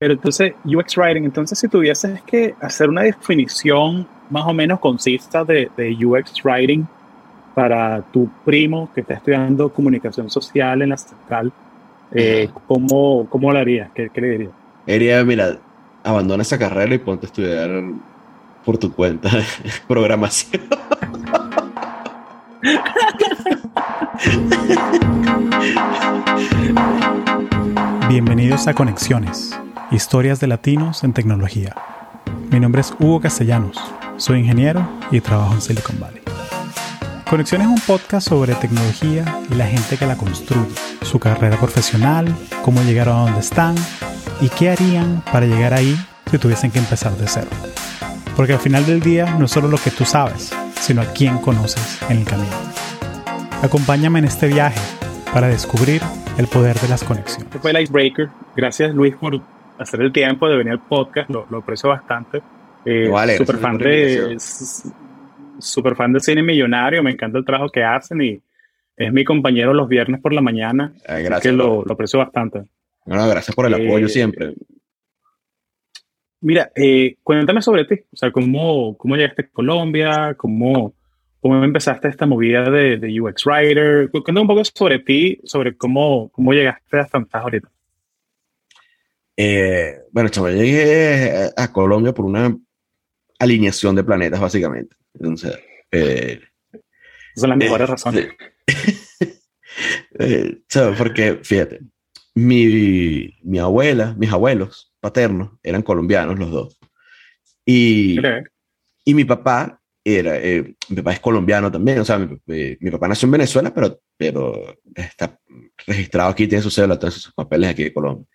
Pero entonces, UX Writing, entonces si tuvieses que hacer una definición más o menos consista de, de UX Writing para tu primo que está estudiando comunicación social en la central, eh, ¿cómo, ¿cómo, lo harías? ¿Qué, ¿Qué, le dirías? Diría, mira, abandona esa carrera y ponte a estudiar por tu cuenta programación. Bienvenidos a Conexiones, historias de latinos en tecnología. Mi nombre es Hugo Castellanos, soy ingeniero y trabajo en Silicon Valley. Conexiones es un podcast sobre tecnología y la gente que la construye, su carrera profesional, cómo llegaron a donde están y qué harían para llegar ahí si tuviesen que empezar de cero. Porque al final del día no es solo lo que tú sabes, sino a quién conoces en el camino. Acompáñame en este viaje para descubrir el poder de las conexiones. Este fue el Icebreaker. Gracias Luis por hacer el tiempo de venir al podcast, lo, lo aprecio bastante. Eh, vale, super fan de super fan de cine millonario, me encanta el trabajo que hacen y es mi compañero los viernes por la mañana. Ay, gracias. Que lo, lo, aprecio bastante. No, gracias por el eh, apoyo siempre. Mira, eh, cuéntame sobre ti, o sea, cómo, cómo llegaste a Colombia, cómo, cómo empezaste esta movida de, de UX Writer. Cuéntame un poco sobre ti, sobre cómo, cómo llegaste hasta donde estás ahorita. Eh, bueno, chaval, llegué a Colombia por una alineación de planetas, básicamente. Entonces, eh, son las mejores eh, razones. eh, porque, fíjate, mi, mi abuela, mis abuelos paternos eran colombianos los dos. Y, y mi papá era, eh, mi papá es colombiano también, o sea, mi, mi, mi, papá nació en Venezuela, pero, pero está registrado aquí, tiene su cédula, todos sus papeles aquí de Colombia.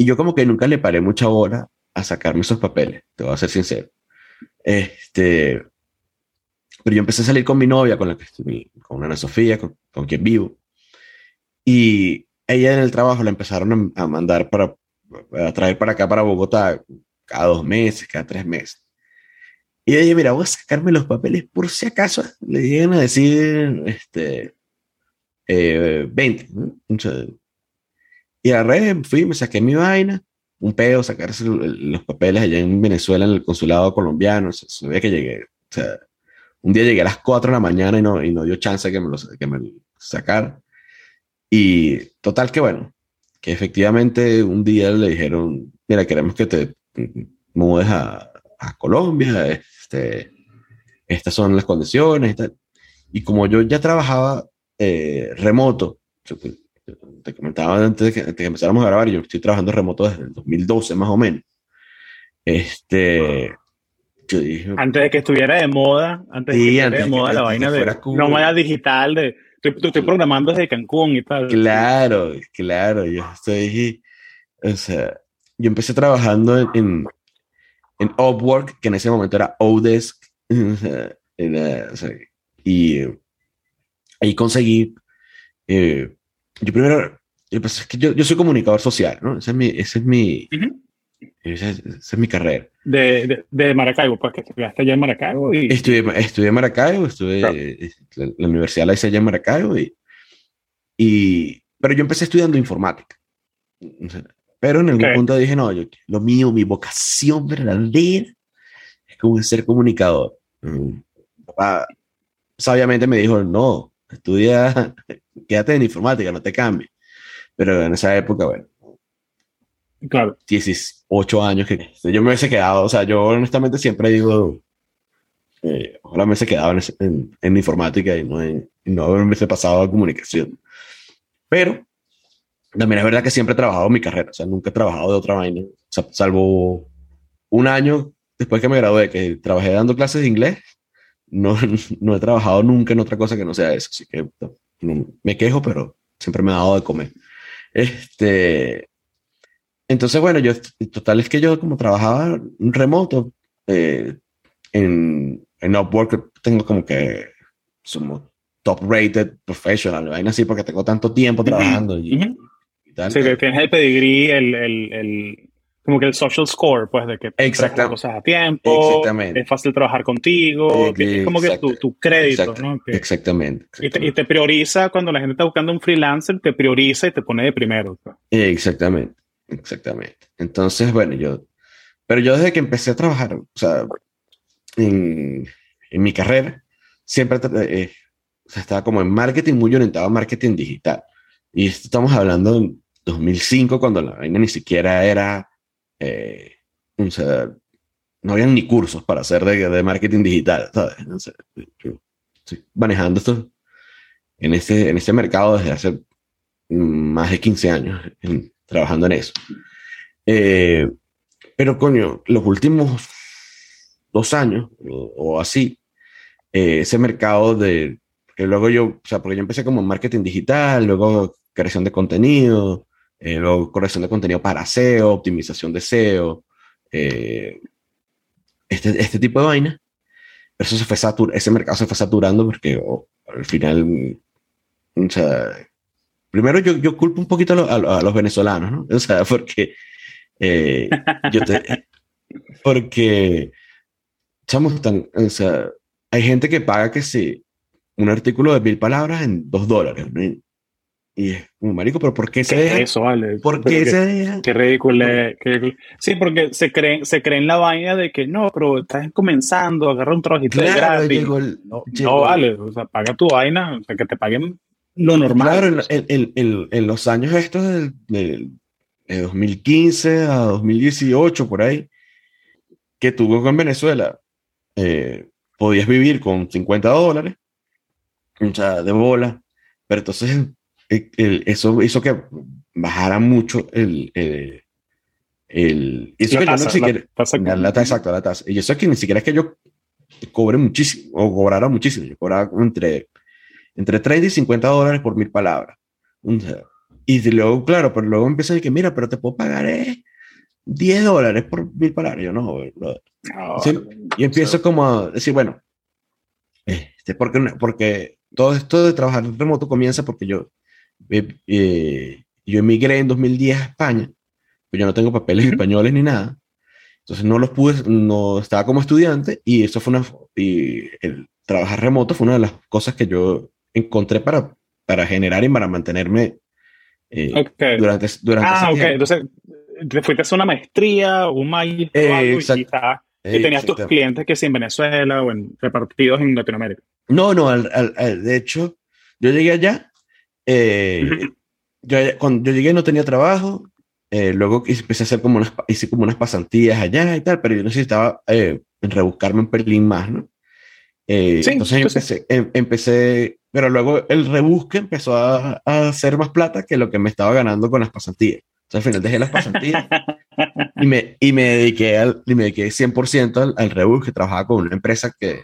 Y yo como que nunca le paré mucha hora a sacarme esos papeles, te voy a ser sincero. Este, pero yo empecé a salir con mi novia, con la que estoy, con Ana Sofía, con, con quien vivo. Y ella en el trabajo la empezaron a, a mandar para, a traer para acá, para Bogotá, cada dos meses, cada tres meses. Y ella, mira, voy a sacarme los papeles por si acaso le llegan a decir, este, eh, 20. ¿no? Y a red fui, me saqué mi vaina, un pedo, sacarse los papeles allá en Venezuela, en el consulado colombiano, se ve que llegué, o sea, un día llegué a las 4 de la mañana y no, y no dio chance que me lo, que me sacara. Y total que bueno, que efectivamente un día le dijeron, mira, queremos que te mudes a, a Colombia, este, estas son las condiciones y tal. Y como yo ya trabajaba eh, remoto, te comentaba antes de que, antes que, empezáramos a grabar, yo estoy trabajando remoto desde el 2012 más o menos. Este, yo dije, antes de que estuviera de moda, antes Sí, de que antes estuviera de moda que- la antes vaina de cool. nómada digital, de estoy, estoy programando desde Cancún y tal. claro, claro, yo estoy, o sea, yo empecé trabajando en, en, en Upwork, que en ese momento era Odesk, era, o sea, y eh, ahí conseguí, eh, yo primero, yo, pues, es que yo, yo soy comunicador social, ¿no? Ese es mi, ese es mi, Ujú. esa es, esa es mi carrera. de, de, de Maracaibo, pues que estudiaste allá en Maracaibo y Estudié, estudié en Maracaibo, estudié, Claro. la, la universidad la hice allá en Maracaibo, y, y, pero yo empecé estudiando informática. Pero en algún Ok. punto dije, no, yo, lo mío, mi vocación verdadera es como ser comunicador. Mm. Papá sabiamente me dijo, no, estudia, quédate en informática, no te cambies. Pero en esa época, bueno, claro, 18 años que yo me hubiese quedado, o sea, yo honestamente siempre digo, eh, ojalá me hubiese quedado en, en, en informática y no, en, no me hubiese pasado a comunicación. Pero también es verdad que siempre he trabajado en mi carrera, o sea, nunca he trabajado de otra vaina, salvo un año después que me gradué, que trabajé dando clases de inglés, no, no he trabajado nunca en otra cosa que no sea eso, así que no, me quejo, pero siempre me ha dado de comer. Este, entonces, bueno, yo, total es que yo como trabajaba remoto, eh, en, en Upwork tengo como que somos top rated professional, vaina así, porque tengo tanto tiempo trabajando y, Ujú. y tal. sí, que tienes el pedigrí, el, el, el, como que el social score, pues de que Exacta- haces cosas a tiempo, Exactamente. es fácil trabajar contigo, Eh, es como que tu, tu crédito, Exacto, ¿no? Que- Exactamente. y, te, y te prioriza cuando la gente está buscando un freelancer, te prioriza y te pone de primero. pues. Exactamente. Exactamente. Entonces, bueno, yo, pero yo desde que empecé a trabajar, o sea, en, en mi carrera, siempre eh, estaba como en marketing, muy orientado a marketing digital. Y estamos hablando en 2005, cuando la vaina ni siquiera era, eh, o sea, no habían ni cursos para hacer de, de marketing digital, ¿sabes? yo estoy manejando esto en ese, en ese mercado desde hace más de 15 años trabajando en eso. Eh, pero coño, los últimos dos años o, así, eh, ese mercado de, que luego yo, o sea, porque yo empecé como marketing digital, luego creación de contenido, eh, luego creación de contenido para SEO, optimización de SEO, este, este tipo de vaina. Pero eso se fue satur ese mercado se fue saturando porque oh, al final, o sea, primero yo, yo culpo un poquito a, los venezolanos, ¿no? O sea, porque eh, yo te, porque estamos tan, o sea, hay gente que paga que sí, un artículo de mil palabras en dos dólares. Y es un marico, pero ¿por qué se deja? Eso, vale. ¿Por qué se deja? Qué ridículo. sí, porque se creen, se creen la vaina de que no, pero estás comenzando, agarra un trabajito de gratis. no, vale, o sea, paga tu vaina, o sea, que te paguen lo normal. Claro, en, en, en, los años estos del, de 2015 a 2018, por ahí, que tuvo con Venezuela, eh, podías vivir con 50 dólares, o sea, de bola, pero entonces eso hizo que bajara mucho el... el, el la, tasa, la, tasa, exacto, la tasa. Y eso es que ni siquiera es que yo cobre muchísimo, o cobrara muchísimo, yo cobraba entre, entre 30 y 50 dólares por mil palabras. Y luego, claro, pero luego empieza a decir que, mira, pero te puedo pagar 10 eh, dólares por mil palabras. Yo no, y empiezo como a decir, bueno, este, porque, porque todo esto de trabajar remoto comienza porque yo, eh, eh, yo emigré en 2010 a España, pero yo no tengo papeles españoles ni nada. Entonces no los pude, no estaba como estudiante y eso fue una, y el trabajar remoto fue una de las cosas que yo encontré para, para generar y para mantenerme eh, durante, durante Ah, ok. Entonces, te fuiste a hacer una maestría, un maestro eh, y, tenías tus clientes que sí en Venezuela o en repartidos en Latinoamérica. No, no, al, al, de hecho, yo llegué allá, eh, yo, cuando yo llegué no tenía trabajo, eh, luego empecé a hacer como unas, hice como unas pasantías allá y tal, pero yo necesitaba eh, rebuscarme un pelín más, ¿no? Eh, sí, entonces empecé, em, empecé, pero luego el rebusque empezó a, a, hacer más plata que lo que me estaba ganando con las pasantías. Entonces al final dejé las pasantías y, me, y me dediqué, al, y me dediqué 100% al, al rebusque. Trabajaba con una empresa que,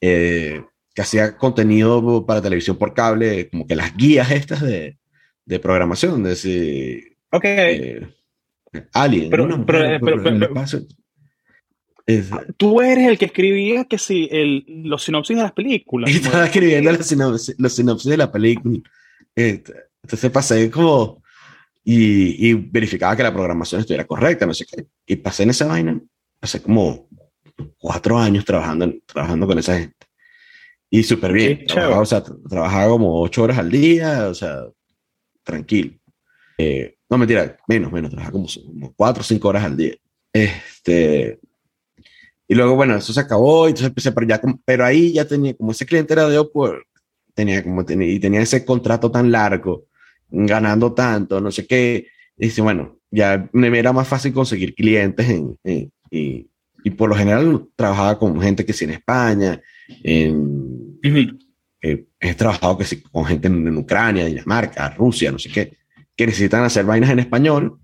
eh, que hacía contenido para televisión por cable, como que las guías estas de, de programación, de ese, Ok. Eh, Alien. Pero, ¿no? pero, pero, pero Tú eres el que escribía que sí, el, los sinopsis de las películas. Estaba escribiendo los sinopsis, los sinopsis de la película. Este, entonces pasé como y, y, verificaba que la programación estuviera correcta, no sé qué. Y pasé en esa vaina, pasé como cuatro años trabajando, trabajando con esa gente. Y súper bien. Trabajaba, o sea, trabajaba como ocho horas al día, o sea, tranquilo. Eh, no, mentira, menos, menos, trabajaba como, como cuatro o cinco horas al día. Este, y luego, bueno, eso se acabó, y entonces empecé, pero, ya, pero ahí ya tenía, como ese cliente era de Upwork, tenía como, tenía, y tenía ese contrato tan largo, ganando tanto, no sé qué, y dice, bueno, ya me era más fácil conseguir clientes en, y, y, por lo general trabajaba con gente que sí en España, en, eh, he trabajado que con gente en, en, Ucrania, Dinamarca, Rusia, no sé qué, que necesitan hacer vainas en español,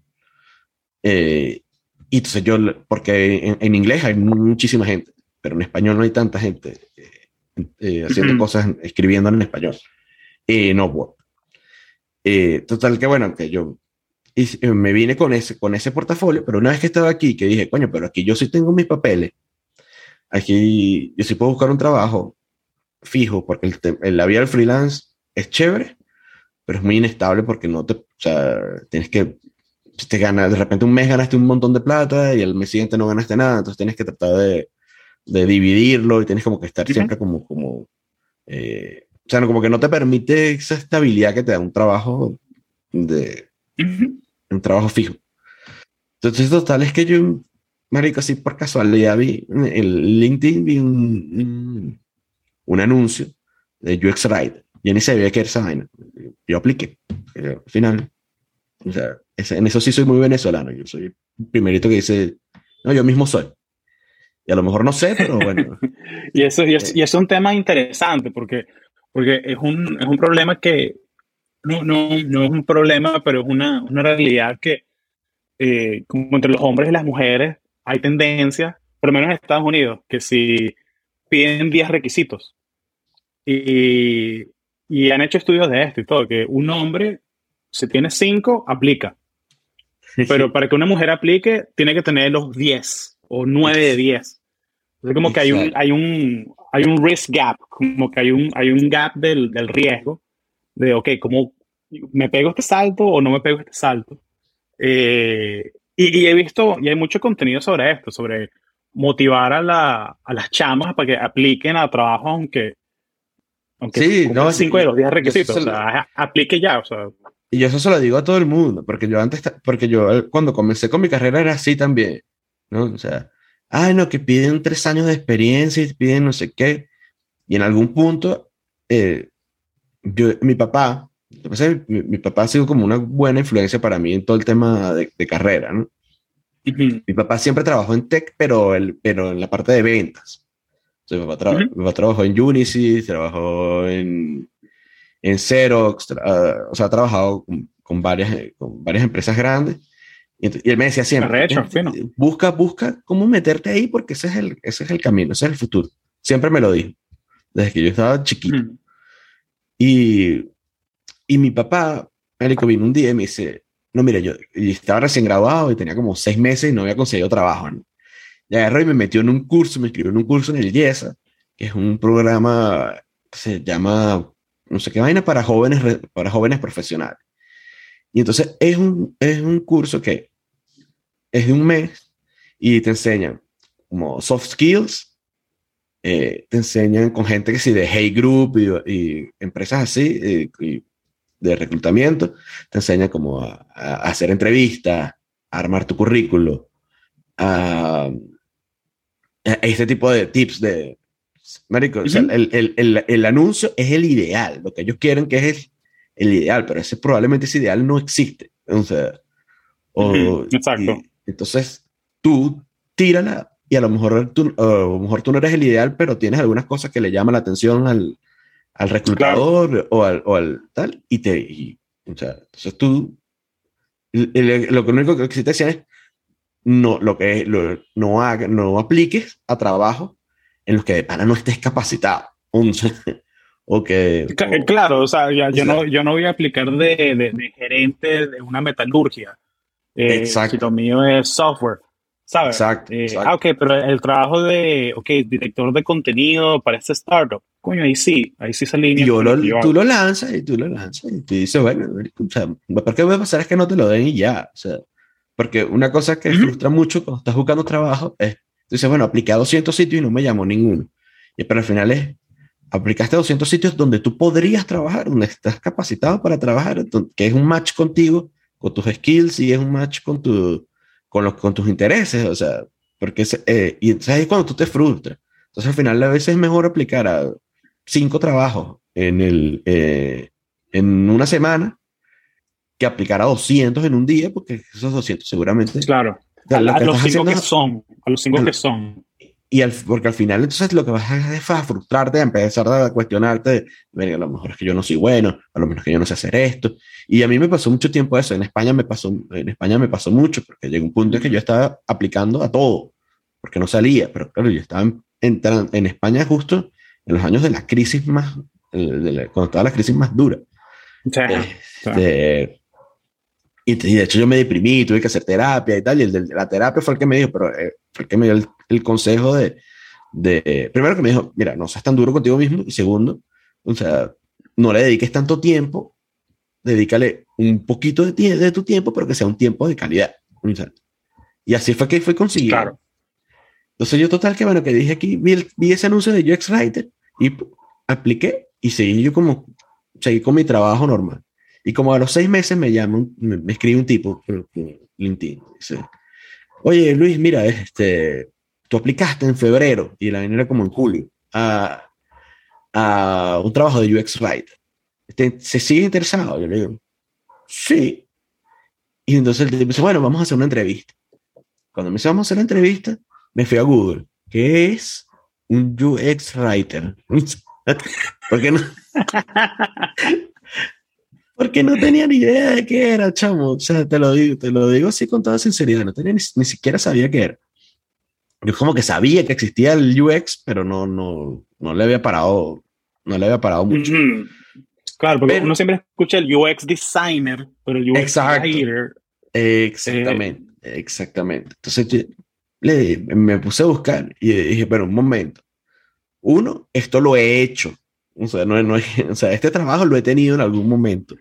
eh, y entonces yo, porque en, inglés hay muchísima gente, pero en español no hay tanta gente eh, eh, haciendo cosas, escribiendo en español. Eh, no, eh, total que bueno, que yo y me vine con ese, con ese portafolio, pero una vez que estaba aquí, que dije, coño, pero aquí yo sí tengo mis papeles, aquí yo sí puedo buscar un trabajo fijo, porque el, la vida del freelance es chévere, pero es muy inestable porque no te, o sea, tienes que te gana, de repente un mes ganaste un montón de plata y el mes siguiente no ganaste nada, entonces tienes que tratar de, de dividirlo y tienes como que estar siempre como, como eh, o sea, como que no te permite esa estabilidad que te da un trabajo de, un trabajo fijo. Entonces, total, es que yo, marico, así por casualidad vi en LinkedIn, vi un, un, anuncio de UX Ride. Yo ni sabía que era esa vaina. Yo apliqué. al final, o sea, en eso sí soy muy venezolano. Yo soy el primerito que dice, no, yo mismo soy. Y a lo mejor no sé, pero bueno. y, eso, y, es, y es un tema interesante porque, porque es, un, es un problema que no, no, no es un problema, pero es una, una realidad que eh, como entre los hombres y las mujeres hay tendencia, por lo menos en Estados Unidos, que si piden 10 requisitos y, y han hecho estudios de esto y todo, que un hombre, si tiene 5, aplica. Pero para que una mujer aplique, tiene que tener los 10 o 9 de 10. Es como que hay un, hay, un, hay un risk gap, como que hay un, hay un gap del, del riesgo de, ok, ¿cómo me pego este salto o no me pego este salto? Eh, y, he visto, y hay mucho contenido sobre esto, sobre motivar a, la, a las chamas para que apliquen a trabajo, aunque, aunque sí, no, cinco de los 10 requisitos, o sea, aplique ya, o sea. Y eso se lo digo a todo el mundo, porque yo antes, porque yo cuando comencé con mi carrera era así también, ¿no? O sea, ay, no, que piden tres años de experiencia y piden no sé qué. Y en algún punto, eh, yo, mi papá, mi, papá ha sido como una buena influencia para mí en todo el tema de, carrera, ¿no? Mi papá siempre trabajó en tech, pero, el, pero en la parte de ventas. mi, papá trabajó en Unisys, trabajó en, en Xerox, ah, o sea, ha trabajado con, varias, con varias empresas grandes. Y, él me decía siempre, busca, busca cómo meterte ahí porque ese es, el, ese es el camino, ese es el futuro. Siempre me lo dijo, desde que yo estaba chiquito. Y y mi papá, médico, vino un día y me dice, no, mira, yo estaba recién graduado y tenía como seis meses y no había conseguido trabajo. ¿no? Y agarró y me metió en un curso, me escribió en un curso en el YESA, que es un programa que se llama, no sé qué vaina, para jóvenes, para jóvenes profesionales. Y entonces es un, es un curso que es de un mes y te enseñan como soft skills, eh, te enseñan con gente que sí, de Hey Group y, empresas así, eh, y de reclutamiento, te enseña cómo a, hacer entrevistas, a armar tu currículo, a, este tipo de tips de... Marico, el, anuncio es el ideal, lo que ellos quieren que es el, ideal, pero ese probablemente ese ideal no existe. Entonces, Exacto. entonces, tú tírala y a lo, mejor tú, a lo mejor tú no eres el ideal, pero tienes algunas cosas que le llaman la atención al, al reclutador o, al, o, al, tal, y te. o sea, entonces tú. lo único que te decía es no, lo que no, haga, no apliques a trabajo en los que de pana no estés capacitado. o que, claro, o sea, yo, no, yo no voy a aplicar de, de, gerente de una metalurgia. Eh, exacto. Si lo mío es software. ¿sabes? Exacto, eh, Ah, ok, pero el trabajo de, ok, director de contenido para este startup, coño, ahí sí, ahí sí alinea. Y tú lo lanzas y tú lo lanzas y tú dices, bueno, o sea, ¿por qué va a pasar? Es que no te lo den y ya, o sea, porque una cosa que frustra mucho cuando estás buscando trabajo es, tú dices, bueno, apliqué a 200 sitios y no me llamó ninguno. Y, pero al final es, aplicaste a 200 sitios donde tú podrías trabajar, donde estás capacitado para trabajar, que es un match contigo, con tus skills y es un match con tu con, los, con tus intereses, o sea, porque eh, y entonces ahí es cuando tú te frustras. Entonces al final a veces es mejor aplicar a cinco trabajos en, el, eh, en una semana que aplicar a 200 en un día, porque esos 200 seguramente... Claro, a, los cinco que son, a los cinco que son. Y al, porque al final entonces lo que vas a hacer es a frustrarte, a empezar a cuestionarte, a lo mejor es que yo no soy bueno, a lo mejor es que yo no sé hacer esto. Y a mí me pasó mucho tiempo eso, en España me pasó, en España me pasó mucho, porque llegó un punto en que yo estaba aplicando a todo, porque no salía, pero claro, yo estaba entrando en España justo en los años de la crisis más, cuando estaba la crisis más dura. Este, y, de hecho yo me deprimí, tuve que hacer terapia y tal, y el de la terapia fue el que me dijo, pero eh, fue el que me dio el, el consejo de, de, primero que me dijo, mira, no seas tan duro contigo mismo, y segundo, o sea, no le dediques tanto tiempo, dedícale un poquito de, de tu tiempo, pero que sea un tiempo de calidad. y así fue que fue conseguido. Claro. Entonces yo total que bueno, que dije aquí, vi, vi ese anuncio de UX Writer y apliqué y seguí yo como, seguí con mi trabajo normal. Y como a los seis meses me llama, me, escribe un tipo LinkedIn, dice, oye Luis, mira, este, tú aplicaste en febrero y la venía como en julio a, a un trabajo de UX Writer. ¿Se sigue interesado? Yo le digo, sí. Y entonces él dice, bueno, vamos a hacer una entrevista. Cuando me dice, vamos a hacer la entrevista, me fui a Google. ¿Qué es un UX Writer? ¿Por qué no? Porque no tenía ni idea de qué era, chamo. O sea, te lo digo, te lo digo así con toda sinceridad. No tenía ni, siquiera sabía qué era. Yo como que sabía que existía el UX, pero no, no, no le había parado, no le había parado mucho. Claro, porque uno siempre escucha el UX designer, pero el UX writer. Exactamente, exactamente. Entonces le, me puse a buscar y dije, pero un momento. Uno, esto lo he hecho. O sea, no, no, o sea, este trabajo lo he tenido en algún momento.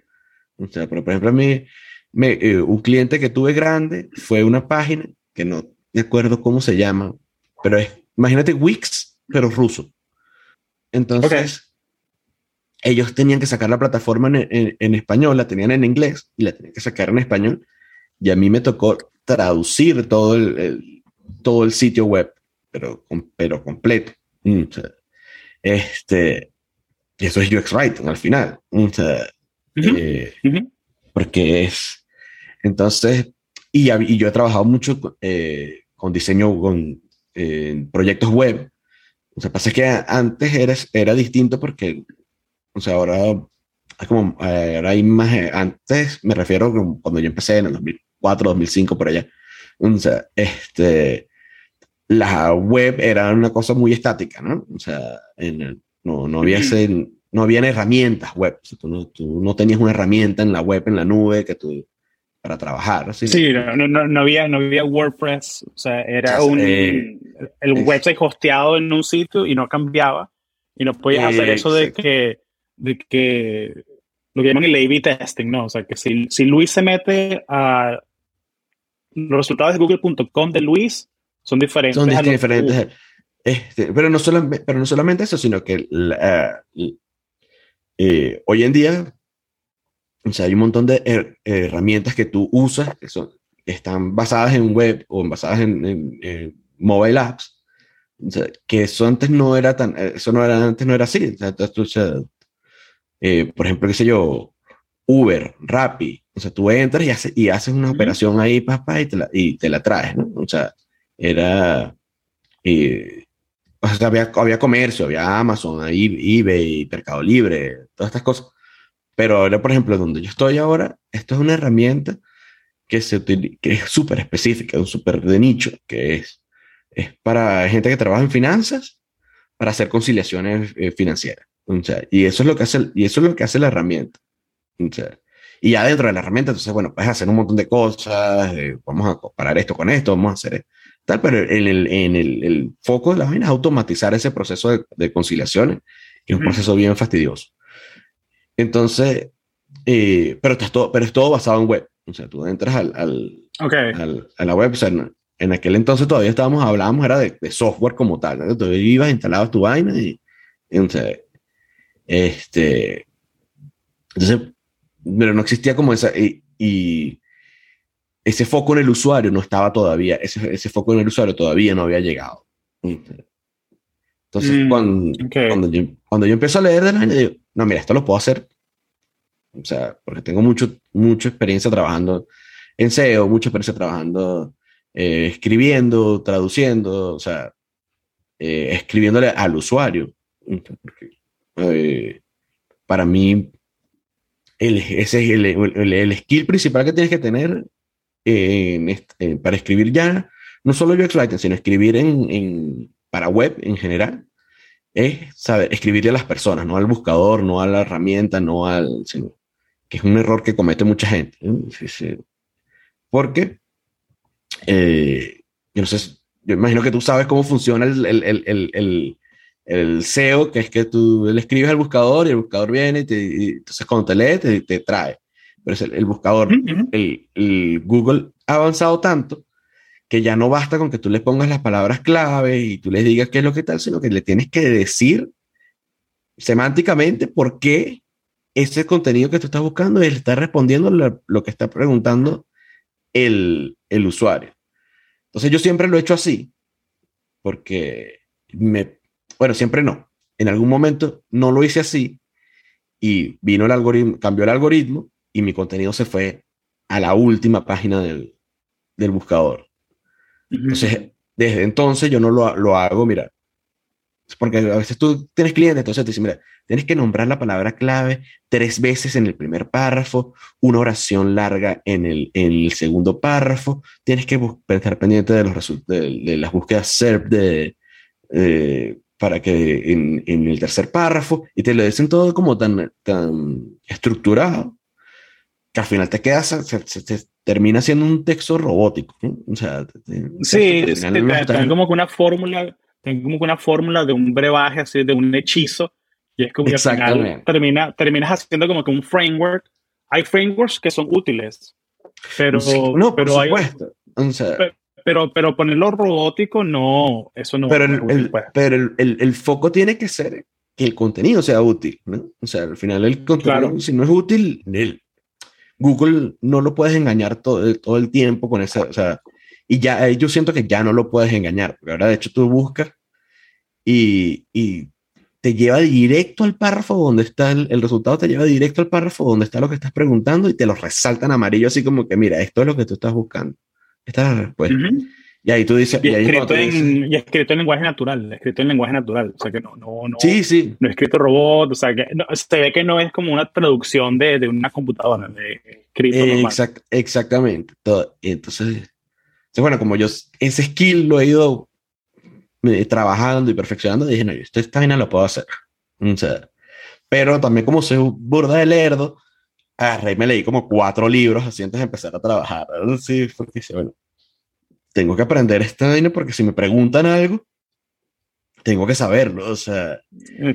O sea, pero por ejemplo, a mí, me, eh, un cliente que tuve grande fue una página que no me acuerdo cómo se llama, pero es, imagínate Wix, pero ruso. Entonces, ellos tenían que sacar la plataforma en, en, español, la tenían en inglés y la tenían que sacar en español. Y a mí me tocó traducir todo el, todo el sitio web, pero, pero completo. Mm, este, y eso es UX Writing al final. Eh, porque es. Entonces, y, y, yo he trabajado mucho eh, con diseño, con proyectos web. O sea, pasa que antes era, era distinto porque, o sea, ahora, como, eh, ahora hay más. Antes me refiero cuando yo empecé en el 2004, 2005, por allá. O sea, este, la web era una cosa muy estática, ¿no? O sea, en el, no, no, había no habían herramientas web. tú, no, tú, no, tenías una herramienta en la web, en la nube, que tú, para trabajar. Sí, sí no, no, no, había, no había WordPress. O sea, era un, eh, el website hosteado en un sitio y no cambiaba. Y no podías hacer eso de que, de que lo que llaman el A-B testing, ¿no? O sea, que si, si Luis se mete a los resultados de google.com de Luis, son diferentes. Son diferentes. Este, pero, no solamente, pero no solamente eso, sino que eh, hoy en día o sea, hay un montón de herramientas que tú usas que, son, están basadas en web o basadas en, mobile apps, que eso antes no era tan, eso no era, antes no era así. O sea, eh, por ejemplo, qué sé yo, Uber, Rappi, o sea, tú entras y, haces, y haces una operación ahí, papá, y te la, y te la traes, ¿no? O sea, era, eh, o sea, había, había comercio, había Amazon, eBay, Mercado Libre, todas estas cosas. Pero ahora, por ejemplo, donde yo estoy ahora, esto es una herramienta que, se que es súper específica, un súper de nicho, que es, es para gente que trabaja en finanzas, para hacer conciliaciones eh, financieras. O sea, y eso es lo que hace, y eso es lo que hace la herramienta. Sea, y ya dentro de la herramienta, entonces, bueno, puedes hacer un montón de cosas, eh, vamos a comparar esto con esto, vamos a hacer tal, pero en el, en el, el foco de la vaina es automatizar ese proceso de, de conciliaciones, que es un proceso bien fastidioso. Entonces, eh, pero, es todo, pero es todo basado en web. O sea, tú entras al, al, al a la web, o sea, en, aquel entonces todavía estábamos, hablábamos, era de, de software como tal. ¿no? Tú ibas, instalabas tu vaina y, entonces, este, entonces, pero no existía como esa, y, y, ese foco en el usuario no estaba todavía, ese, ese foco en el usuario todavía no había llegado. Entonces, mm, cuando, cuando, yo, cuando yo empiezo a leer de la digo, no, mira, esto lo puedo hacer. O sea, porque tengo mucho, mucha experiencia trabajando en SEO, mucha experiencia trabajando, eh, escribiendo, traduciendo, o sea, eh, escribiéndole al usuario. Eh, para mí, el, ese es el, el, skill principal que tienes que tener para escribir ya, no solo UX Writing, sino escribir en, en, para web en general, es saber escribirle a las personas, no al buscador, no a la herramienta, no al. Sino, que es un error que comete mucha gente. Porque, eh, yo no sé, yo imagino que tú sabes cómo funciona el, el, el, el, el SEO, que es que tú le escribes al buscador y el buscador viene y, te, entonces cuando te lee te, te trae. Pero es el, buscador, el Google ha avanzado tanto que ya no basta con que tú le pongas las palabras clave y tú le digas qué es lo que tal, sino que le tienes que decir semánticamente por qué ese contenido que tú estás buscando está respondiendo lo, lo que está preguntando el, el, usuario. Entonces yo siempre lo he hecho así, porque me, bueno, siempre no. En algún momento no lo hice así y vino el algoritmo, cambió el algoritmo y mi contenido se fue a la última página del, del buscador. Entonces, desde entonces yo no lo, lo, hago, mira, porque a veces tú tienes clientes, entonces te dicen, mira, tienes que nombrar la palabra clave tres veces en el primer párrafo, una oración larga en el, en el segundo párrafo, tienes que estar pendiente de, los de, de las búsquedas SERP de, para que en, en, el tercer párrafo, y te lo dicen todo como tan, tan estructurado, que al final te quedas, se, se, termina siendo un texto robótico. O sea, sí, te, como que una fórmula, tengo como que una fórmula de un brebaje así, de un hechizo, y es como que al final termina, terminas haciendo como que un framework. Hay frameworks que son útiles, pero, no, por pero supuesto. Hay, o sea, pero, pero ponerlo robótico, no, eso no. Pero, el, el, pero el, el, el, foco tiene que ser que el contenido sea útil, ¿no? O sea, al final el contenido, claro. si no es útil, el, Google no lo puedes engañar todo, todo el tiempo con esa, o sea, y ya yo siento que ya no lo puedes engañar, porque ahora de hecho tú buscas y, y te lleva directo al párrafo donde está el, el, resultado, te lleva directo al párrafo donde está lo que estás preguntando y te lo resalta en amarillo, así como que mira, esto es lo que tú estás buscando. Esta es la respuesta. Uh -huh. Y ahí tú dices. Y, y, escrito en, dices, y, escrito en, lenguaje natural. Escrito en lenguaje natural. O sea que no. no, no sí, sí. No escrito robot. O sea que no, se ve que no es como una traducción de, de una computadora. De escrito eh, exact, exactamente. Todo. Entonces, bueno, como yo ese skill lo he ido trabajando y perfeccionando, dije, no, yo esta, esta vaina lo puedo hacer. O sea, pero también como soy burda de lerdo, agarré y me leí como cuatro libros así antes de empezar a trabajar. Sí, porque bueno, tengo que aprender esta vaina porque si me preguntan algo, tengo que saberlo. O sea,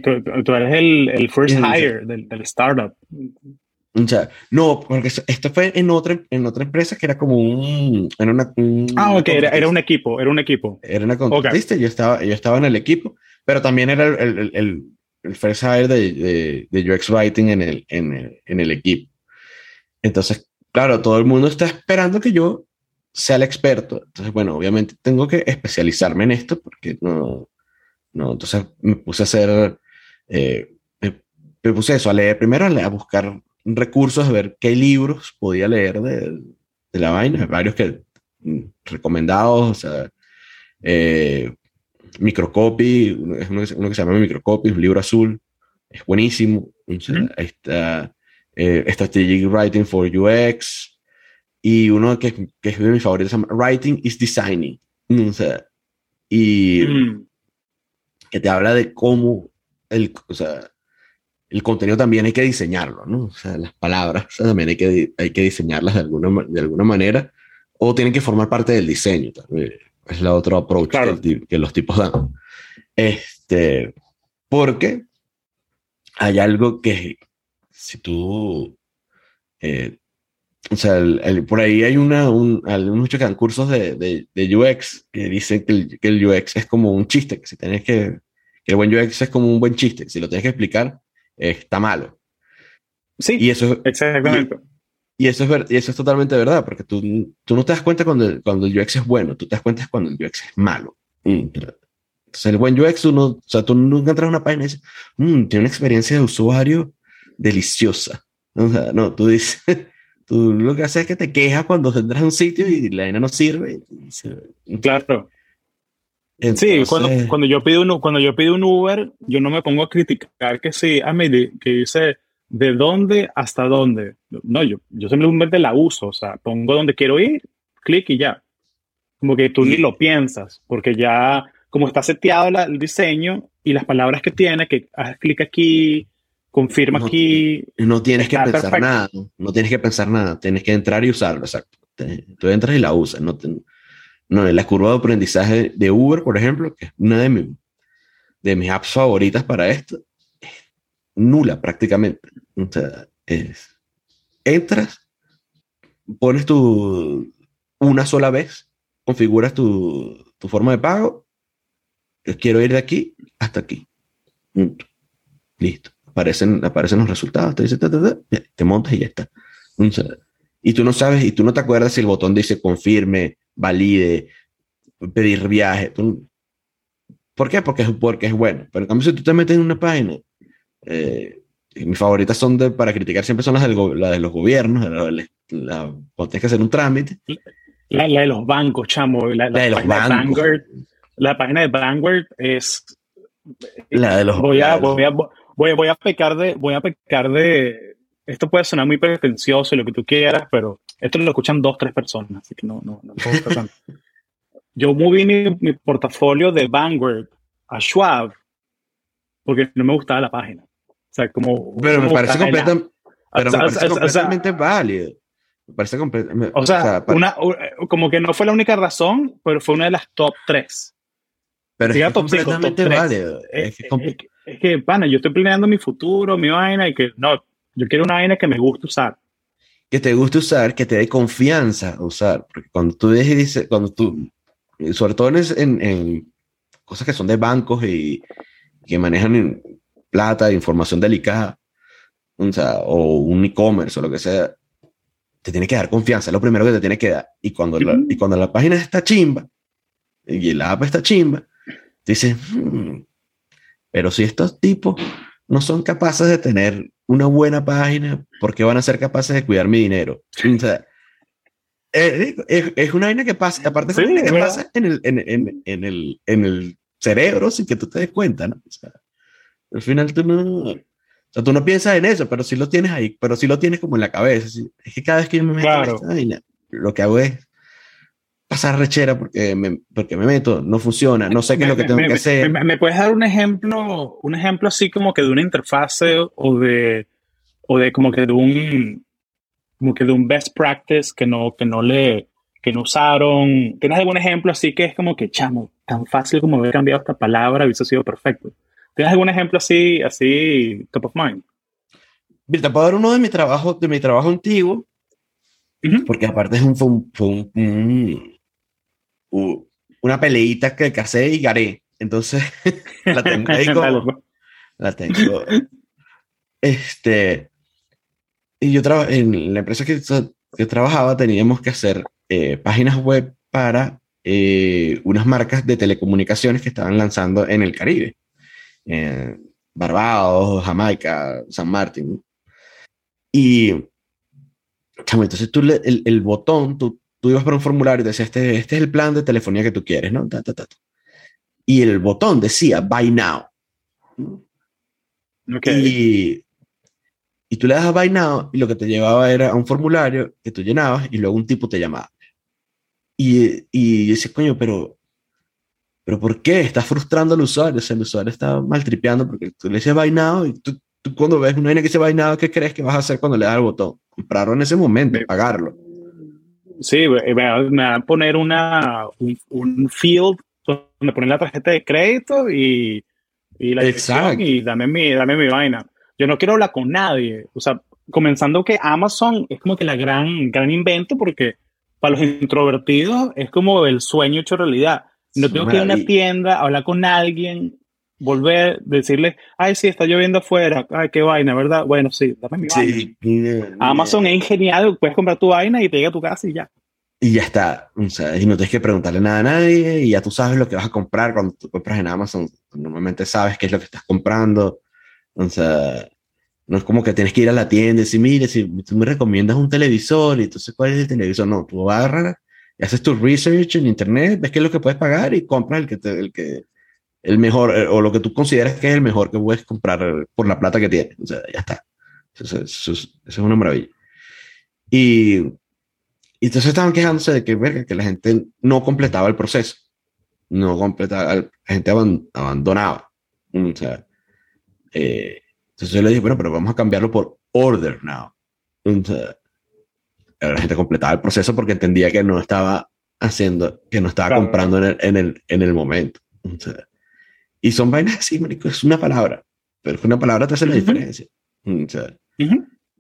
tú, tú eres el, el first hire del, del, startup. O sea, no, porque esto fue en otra, en otra empresa que era como un. Era una, un ah, ok, era, era, un equipo, era un equipo. Era una contratista, okay. yo, estaba, yo estaba en el equipo, pero también era el, el, el, el first hire de, de, de, UX Writing en el, en, el, en el equipo. Entonces, claro, todo el mundo está esperando que yo sea el experto. Entonces, bueno, obviamente tengo que especializarme en esto porque no, no, entonces me puse a hacer, eh, me, me, puse eso, a leer primero, a, buscar recursos, a ver qué libros podía leer de, de la vaina, varios que mm, recomendados, o sea, eh, Microcopy, uno, que se llama Microcopy, un libro azul, es buenísimo. O sea, mm. Ahí está eh, Strategic Writing for UX, y uno que, que es de mis favoritos se llama Writing is Designing. O sea, y mm. que te habla de cómo el, o sea, el contenido también hay que diseñarlo, ¿no? O sea, las palabras o sea, también hay que, hay que diseñarlas de alguna, de alguna manera o tienen que formar parte del diseño. También. Es la otra approach claro. que, que los tipos dan. Este, porque hay algo que si tú eh, o sea, el, el, por ahí hay una, un, muchos cursos de, de, de, UX que dicen que el, que el, UX es como un chiste, que si tienes que, que el buen UX es como un buen chiste, si lo tienes que explicar, eh, está malo. Sí, y eso, exactamente. Y, y, eso es y eso es totalmente verdad, porque tú, tú no te das cuenta cuando el, cuando el UX es bueno, tú te das cuenta cuando el UX es malo. Mm. Entonces, el buen UX, uno, o sea, tú nunca entras a una página y dices, mmm, tiene una experiencia de usuario deliciosa. O sea, no, tú dices, Tú lo que haces es que te quejas cuando entras a un sitio y la vaina no sirve. Claro. Entonces, sí, cuando, cuando, yo pido un, cuando yo pido un Uber, yo no me pongo a criticar que sí, a mí, que dice de dónde hasta dónde. No, yo, yo simplemente la uso, o sea, pongo donde quiero ir, clic y ya. Como que tú ni lo piensas, porque ya, como está seteado la, el diseño y las palabras que tiene, que haz clic aquí, confirma no, aquí. No tienes que pensar perfecto. nada, no tienes que pensar nada, tienes que entrar y usarlo, exacto. Tú entras y la usas. No, te, no, la curva de aprendizaje de Uber, por ejemplo, que es una de, mi, de mis apps favoritas para esto, es nula prácticamente. O sea, es, entras, pones tu una sola vez, configuras tu, tu forma de pago, quiero ir de aquí hasta aquí. Listo aparecen, aparecen los resultados, te dice, ta, ta, ta, te montas y ya está. Y tú no sabes, y tú no te acuerdas si el botón dice confirme, valide, pedir viaje. ¿Por qué? Porque es, porque es bueno. Pero en cambio, si tú te metes en una página, eh, mis favoritas son de, para criticar siempre son las, de los gobiernos, la, cuando tienes que hacer un trámite. La, de los bancos, chamo. La, de los bancos. la página de Vanguard es... La de los... Voy a, voy a, voy, voy a pecar de... Voy a pecar de... Esto puede sonar muy pretencioso y lo que tú quieras, pero esto lo escuchan dos, tres personas, así que no, no, no Yo moví mi, mi, portafolio de Vanguard a Schwab porque no me gustaba la página. O sea, como... Pero me parece, completamente pero me parece completamente válido. Me parece completamente... O sea, una, como que no fue la única razón, pero fue una de las top tres. Pero es, completamente válido. Es, que, es, que, pana, yo estoy planeando mi futuro, mi vaina, y que no, yo quiero una vaina que me guste usar que te guste usar, que te dé confianza usar. Porque cuando tú dices, cuando tú, sobre todo en, en, cosas que son de bancos y que manejan plata, información delicada, o, sea, o un e-commerce o lo que sea, te tiene que dar confianza, es lo primero que te tiene que dar. Y cuando, la, y cuando la página está chimba y la app está chimba, dices, hmm, pero si estos tipos no son capaces de tener una buena página, ¿por qué van a ser capaces de cuidar mi dinero? O sea, es, es, una vaina que pasa, aparte es una vaina que pasa en el, en, en, en, el, en el cerebro sin que tú te des cuenta, ¿no? O sea, al final tú no, o sea, tú no piensas en eso, pero sí lo tienes ahí, pero sí lo tienes como en la cabeza. Es que cada vez que yo me meto en esta vaina, lo que hago es pasar rechera porque me, porque me meto, no funciona, no sé qué es lo que tengo que hacer. Me, puedes dar un ejemplo, un ejemplo así como que de una interfase o de, o de como que de un, como que de un best practice que no, que no le, que no usaron? ¿Tienes algún ejemplo así que es como que, chamo, tan fácil como haber cambiado esta palabra hubiese sido perfecto? ¿Tienes algún ejemplo así, así, top of mind? Te puedo dar uno de mi trabajo, de mi trabajo antiguo, porque aparte es un, fue un una peleita que casé y garé. Entonces, la tengo ahí la tengo. Este, y yo trabajaba en la empresa que, que, trabajaba, teníamos que hacer eh, páginas web para eh, unas marcas de telecomunicaciones que estaban lanzando en el Caribe. Barbados, Jamaica, San Martín. Y, entonces tú el, el, botón, tú tú ibas para un formulario y decías, este, este es el plan de telefonía que tú quieres, ¿no? Y el botón decía, buy now. Y, y tú le das a buy now y lo que te llevaba era un formulario que tú llenabas y luego un tipo te llamaba. Y, y dices, coño, pero, pero ¿por qué? Estás frustrando al usuario. O sea, el usuario está maltripeando porque tú le dices buy now y tú, tú cuando ves una vaina que dice buy now, ¿qué crees que vas a hacer cuando le das el botón? Comprarlo en ese momento, pagarlo. Sí, me va a poner una, un, field donde poner la tarjeta de crédito y, y la Exacto. y dame mi, dame mi vaina. Yo no quiero hablar con nadie. O sea, comenzando que Amazon es como que la gran, gran invento porque para los introvertidos es como el sueño hecho realidad. No tengo que ir a una tienda, hablar con alguien, volver, decirle, ay, sí, está lloviendo afuera, ay, qué vaina, ¿verdad? Bueno, sí, dame mi sí, vaina. Amazon es ingeniado, puedes comprar tu vaina y te llega a tu casa y ya. Y ya está, o sea, y no tienes que preguntarle nada a nadie y ya tú sabes lo que vas a comprar cuando tú compras en Amazon, normalmente sabes qué es lo que estás comprando, o sea, no es como que tienes que ir a la tienda y decir, mire, si tú me recomiendas un televisor y entonces cuál es el televisor, no, tú agarras y haces tu research en internet, ves qué es lo que puedes pagar y compras el que, te, el que, el mejor, eh, o lo que tú consideras que es el mejor que puedes comprar por la plata que tienes. O sea, ya está. Eso, es una maravilla. Y, y entonces estaban quejándose de que, verga, que la gente no completaba el proceso. No completaba, la gente abandonaba. O sea, eh, entonces yo le dije, bueno, pero vamos a cambiarlo por order now. O sea, la gente completaba el proceso porque entendía que no estaba haciendo, que no estaba comprando en el, en el, en el momento. O sea, y son vainas así, marico, es una palabra, pero una palabra te hace la diferencia. O sea,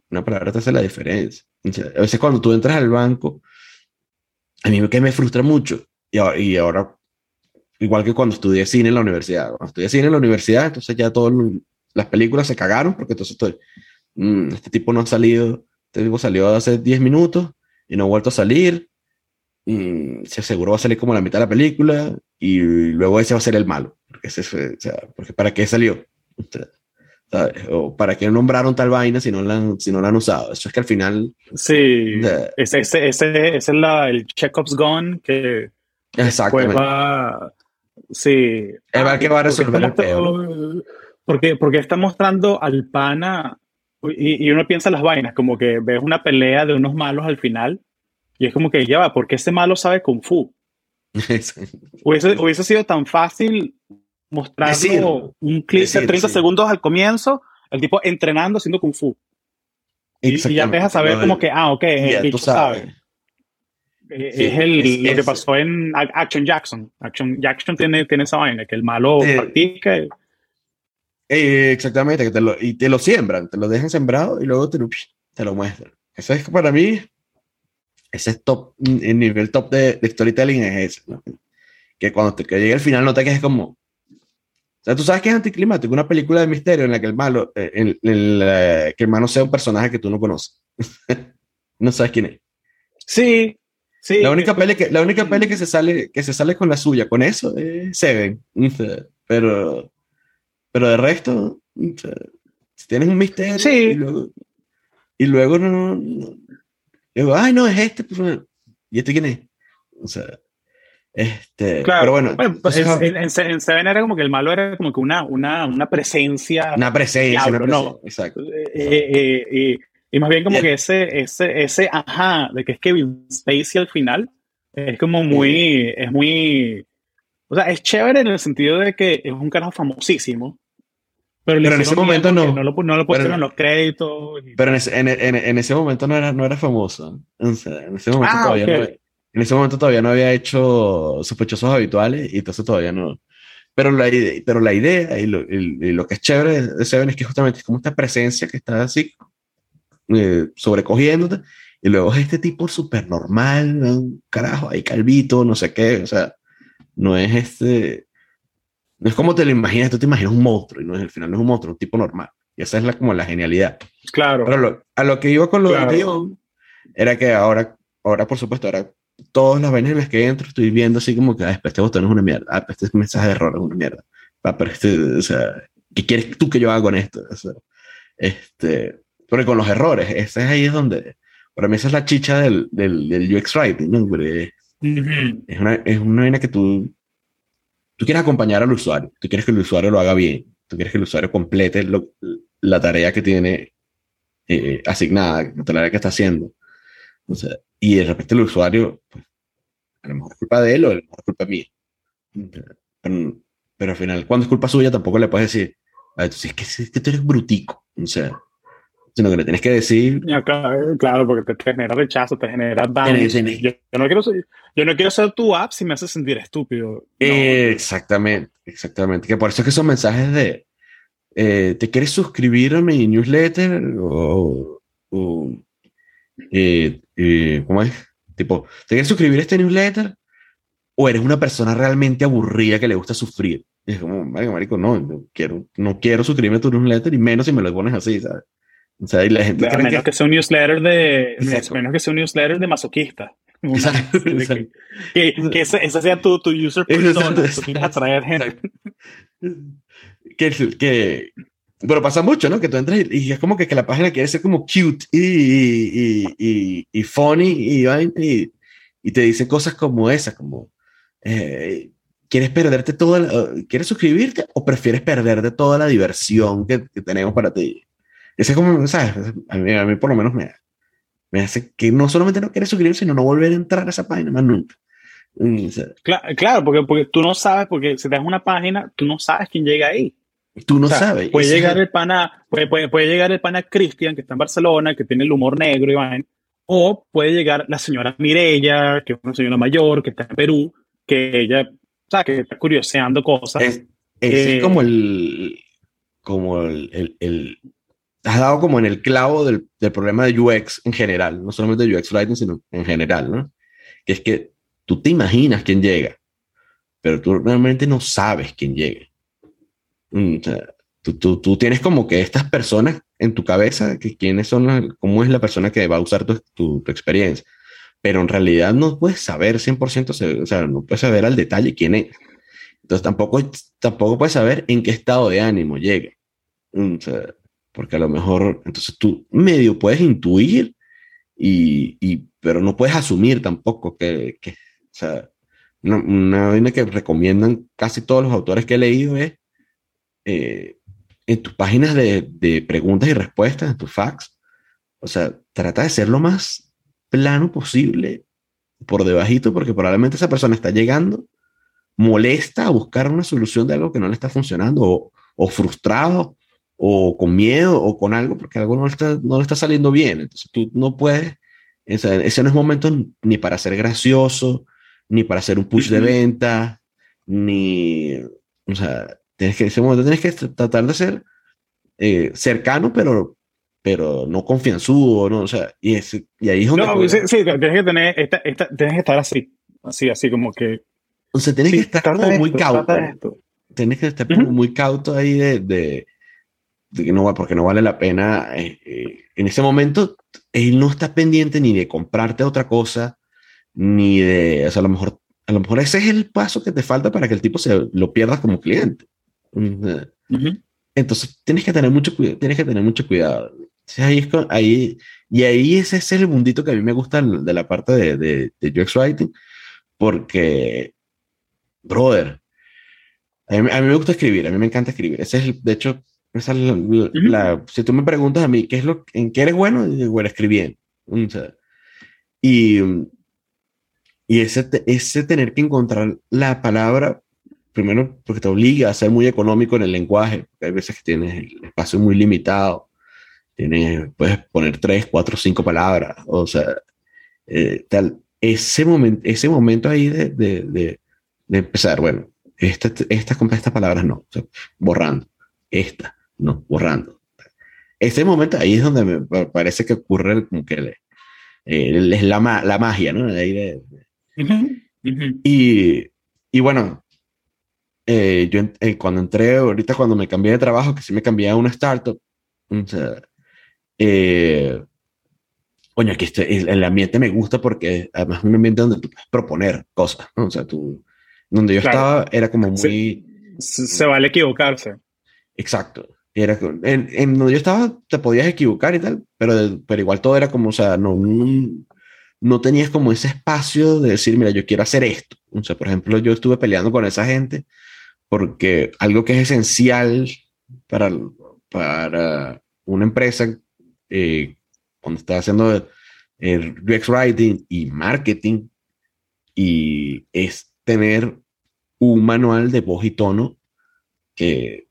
Una palabra te hace la diferencia. a veces cuando tú entras al banco, a mí que me frustra mucho, y ahora, y ahora, igual que cuando estudié cine en la universidad, cuando estudié cine en la universidad, entonces ya todas las películas se cagaron, porque entonces estoy, mm, este tipo no ha salido, este tipo salió hace 10 minutos y no ha vuelto a salir, mm, se aseguró va a salir como la mitad de la película y luego ese va a ser el malo. Ese o sea, porque ¿para qué salió? O para qué nombraron tal vaina si no la han, si no la han usado. Eso es que al final. Sí, ese, ese, ese, es la, el Chekhov's Gone que. Exactamente. Va, sí. Es va que va a resolver el peor. Porque, porque está mostrando al pana y, y, uno piensa las vainas, como que ves una pelea de unos malos al final y es como que ya va, porque ese malo sabe Kung Fu? hubiese, hubiese sido tan fácil mostrarlo un clip de 30 segundos al comienzo, el tipo entrenando haciendo Kung Fu. Y, ya te dejas saber como que, ah, ok, el tú sabes. Eh, es el, lo que pasó en Action Jackson. Action Jackson tiene, tiene esa vaina, que el malo practica. Eh, exactamente, que te lo, y te lo siembran, te lo dejan sembrado y luego te lo, te lo muestran. Eso es para mí, ese es top, el nivel top de, storytelling es ese, que cuando te, que llegue al final no te quedes como, o sea, tú sabes que es anticlimático, una película de misterio en la que el malo, eh, en, que el malo sea un personaje que tú no conoces. no sabes quién es. Sí, sí. La única peli que, la única peli que se sale, que se sale con la suya, con eso, es Seven. Pero, pero de resto, si tienes un misterio sí. y luego, no, no, digo, ay, no, es este. Pues, ¿Y este quién es? O sea, este, claro, pero bueno, pues en, en, Seven era como que el malo era como que una, una, una presencia. Una presencia, una presencia ¿no? exacto. Eh, eh, eh, y más bien como que ese, ese, ese ajá de que es Kevin Spacey al final es como muy, es muy, o sea, es chévere en el sentido de que es un carajo famosísimo. Pero, pero en ese momento no. No lo, no lo pusieron en los créditos. Pero en ese, en, en, ese momento no era, no era famoso. En ese momento ah, todavía no en ese momento todavía no había hecho sospechosos habituales y entonces todavía no. Pero la, idea, pero la idea y lo, lo, que es chévere de Seven es que justamente es como esta presencia que está así eh, sobrecogiéndote y luego es este tipo súper normal, un carajo, ahí calvito, no sé qué, o sea, no es este, no es como te lo imaginas, tú te imaginas un monstruo y no es, al final no es un monstruo, un tipo normal. Y esa es la, como la genialidad. Claro. Pero a lo que iba con lo de guion era que ahora, ahora por supuesto, ahora todas las vainas en las que entro estoy viendo así como que, ah, este botón es una mierda, ah, este mensaje de error es una mierda. Ah, pero este, o sea, ¿qué quieres tú que yo haga con esto? O sea, este, porque con los errores, ese es ahí es donde, para mí esa es la chicha del, del, del UX Writing, ¿no? es, una, es una vaina que tú, tú quieres acompañar al usuario, tú quieres que el usuario lo haga bien, tú quieres que el usuario complete la tarea que tiene eh, asignada, la tarea que está haciendo. O sea, y de repente el usuario, pues, a lo mejor es culpa de él o a lo mejor es culpa mía. Pero, pero, al final, cuando es culpa suya, tampoco le puedes decir, es que, es que tú eres brutico. O sea, sino que le tienes que decir. claro, porque te genera rechazo, te genera daño. Yo, no quiero ser, yo no quiero ser tu app si me hace sentir estúpido. exactamente, exactamente. Que por eso es que son mensajes de. Eh, ¿Te quieres suscribir a mi newsletter? O, o eh, eh, ¿cómo es? Tipo, ¿te quieres suscribir a este newsletter? ¿O eres una persona realmente aburrida que le gusta sufrir? es como, marico, no, no quiero, no quiero suscribirme a tu newsletter y menos si me lo pones así, ¿sabes? O sea, y la gente menos que... sea un newsletter de, menos que sea un newsletter de masoquista. Exacto, Que, que ese, sea tu, tu user persona, tú quieres atraer gente. Que, que, pero pasa mucho, ¿no? Que tú entras y, es como que, que, la página quiere ser como cute y, y, y, y funny y, y, te dice cosas como esas, como, eh, ¿quieres perderte toda ¿quieres suscribirte o prefieres perderte toda la diversión que, tenemos para ti? Ese es como, ¿sabes? A mí, a mí por lo menos me, me hace que no solamente no quieres suscribirse, sino no volver a entrar a esa página más nunca. Mm, claro, claro porque, porque tú no sabes, porque si te das una página, tú no sabes quién llega ahí. Tú no sabes. Puede llegar, el pana, puede, puede, puede, llegar el pana Cristian, que está en Barcelona, que tiene el humor negro, y o puede llegar la señora Mirella, que es una señora mayor, que está en Perú, que ella, o sea, que está curioseando cosas. Es, es como el, como el, el, has dado como en el clavo del, del, problema de UX en general, no solamente de UX Writing, sino en general, ¿no? Que es que tú te imaginas quién llega, pero tú realmente no sabes quién llega. Mm, tú, tú, tienes como que estas personas en tu cabeza, que quiénes son, cómo es la persona que va a usar tu, tu, experiencia. pero en realidad no puedes saber 100%, o sea, no puedes saber al detalle quién es. Entonces tampoco, tampoco puedes saber en qué estado de ánimo llega. Sea, porque a lo mejor, entonces tú medio puedes intuir, y, y pero no puedes asumir tampoco que, que o sea, una, una que recomiendan casi todos los autores que he leído es eh, en tus páginas de, de, preguntas y respuestas, en tus fax, o sea, trata de ser lo más plano posible por debajito, porque probablemente esa persona está llegando molesta a buscar una solución de algo que no le está funcionando, o, o frustrado, o con miedo, o con algo, porque algo no le está, no le está saliendo bien. Entonces tú no puedes, ese, ese no es momento ni para ser gracioso, ni para hacer un push de venta, ni, o sea, tienes que, en ese momento tienes que tratar de ser eh, cercano, pero, pero no confianzudo, ¿no? O sea, y, es, y ahí es donde... No, sí, sí, tienes que tener, esta, esta, tienes que estar así, así, así como que... O sea, tienes sí, que estar como muy esto, cauto. Tienes que estar uh -huh. muy cauto ahí de, de, de, no, porque no vale la pena. Eh, eh, en ese momento, él no está pendiente ni de comprarte otra cosa, ni de, o sea, a lo mejor, a lo mejor ese es el paso que te falta para que el tipo se lo pierdas como cliente. Uh -huh. Entonces tienes que tener mucho cuidado, tienes que tener mucho cuidado. Ahí, es con, ahí, y ahí ese es el mundito que a mí me gusta de la parte de, de, de UX Writing, porque, brother, a mí, a mí, me gusta escribir, a mí me encanta escribir. Ese es, de hecho, esa es la, uh -huh. la, si tú me preguntas a mí, ¿qué es lo, ¿en qué eres bueno? Digo, bueno, escribiendo. O sea, y, y ese, ese tener que encontrar la palabra, primero porque te obliga a ser muy económico en el lenguaje, hay veces que tienes el espacio muy limitado, tienes, puedes poner tres, cuatro, cinco palabras, o sea, eh, tal, ese, moment, ese momento ahí de, de, de, de empezar, bueno, esta, estas estas palabras no, o sea, borrando, esta, no, borrando. Ese momento ahí es donde me parece que ocurre como que le, eh, es la, la magia, ¿no? De ahí de, Uh -huh. Uh -huh. Y, y, bueno, eh, yo eh, cuando entré, ahorita cuando me cambié de trabajo, que sí me cambié a una startup, o sea, eh, coño, aquí el, el, ambiente me gusta porque además es un ambiente donde tú puedes proponer cosas, ¿no? O sea, tú, donde yo claro. estaba era como muy... Se, se, vale equivocarse. Exacto. Era, en, en, donde yo estaba te podías equivocar y tal, pero, pero igual todo era como, o sea, no, no no tenías como ese espacio de decir, mira, yo quiero hacer esto. O sea, por ejemplo, yo estuve peleando con esa gente porque algo que es esencial para, para una empresa eh, cuando está haciendo eh, UX Writing y marketing y es tener un manual de voz y tono que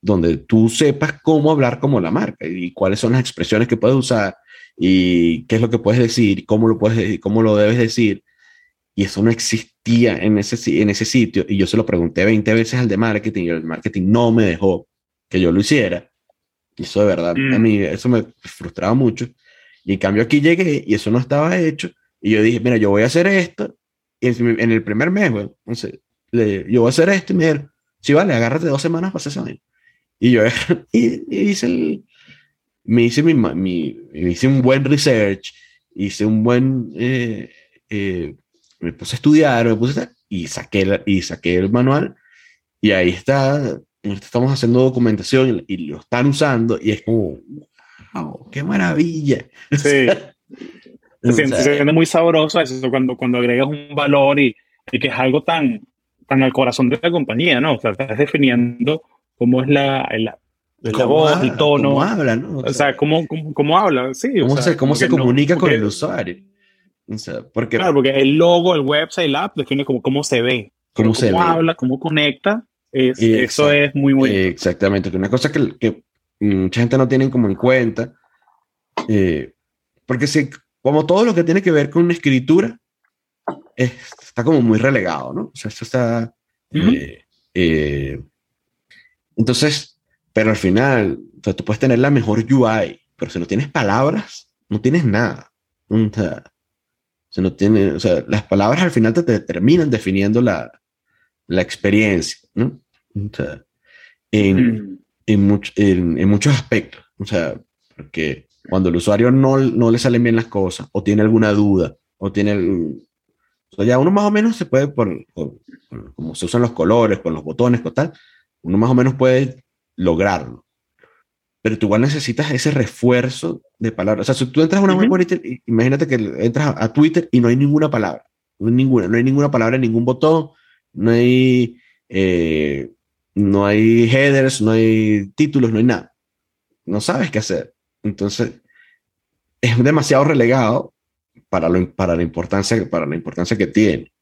donde tú sepas cómo hablar como la marca y cuáles son las expresiones que puedes usar y qué es lo que puedes decir, cómo lo puedes decir, cómo lo debes decir. Y eso no existía en ese, en ese sitio. Y yo se lo pregunté 20 veces al de marketing y el marketing no me dejó que yo lo hiciera. Y eso de verdad, mm. a mí eso me frustraba mucho. Y en cambio aquí llegué y eso no estaba hecho. Y yo dije, mira, yo voy a hacer esto. Y en el primer mes, bueno, entonces, le, yo voy a hacer esto y me dijeron, sí, vale, agárrate dos semanas para hacer eso. Y yo y, y hice el, me hice, mi, mi, me hice un buen research, hice un buen, eh, eh, me puse a estudiar, me puse a, y, saqué la, y saqué el manual y ahí está, estamos haciendo documentación y, y lo están usando y es como, wow, qué maravilla. Sí. se, siente, se siente muy sabroso eso cuando, cuando agregas un valor y, y que es algo tan, tan al corazón de la compañía, ¿no? O sea, estás definiendo cómo es la, la, la voz, habla, el tono. Cómo habla, ¿no? O, o sea, cómo, cómo, cómo, habla, sí. Cómo o sea, se, cómo se comunica no, con el usuario. O sea, porque, claro, porque el logo, el website, el app define como cómo se ve. Cómo se cómo ve. habla, cómo conecta. Es, eso es muy, muy. Exactamente. Que una cosa que, que, mucha gente no tiene como en cuenta. Eh, porque si, como todo lo que tiene que ver con una escritura, es, está como muy relegado, ¿no? O sea, esto está. Uh -huh. eh, eh, entonces, pero al final, o sea, tú puedes tener la mejor UI, pero si no tienes palabras, no tienes nada. O sea, si no tiene, o sea, las palabras al final te, te terminan definiendo la, la experiencia, ¿no? O sea, en, mm. en, much, en, en, muchos aspectos. O sea, porque cuando el usuario no, no le salen bien las cosas, o tiene alguna duda, o tiene el... O sea, ya uno más o menos se puede, por, como se usan los colores, con los botones, con tal, uno más o menos puede lograrlo. Pero tú igual necesitas ese refuerzo de palabras. O sea, si tú entras a una web, imagínate que entras a Twitter y no hay ninguna palabra. No hay ninguna, no hay ninguna palabra, ningún botón, no hay, eh, no hay headers, no hay títulos, no hay nada. No sabes qué hacer. Entonces, es demasiado relegado para, lo, para, la, importancia, para la importancia que tiene.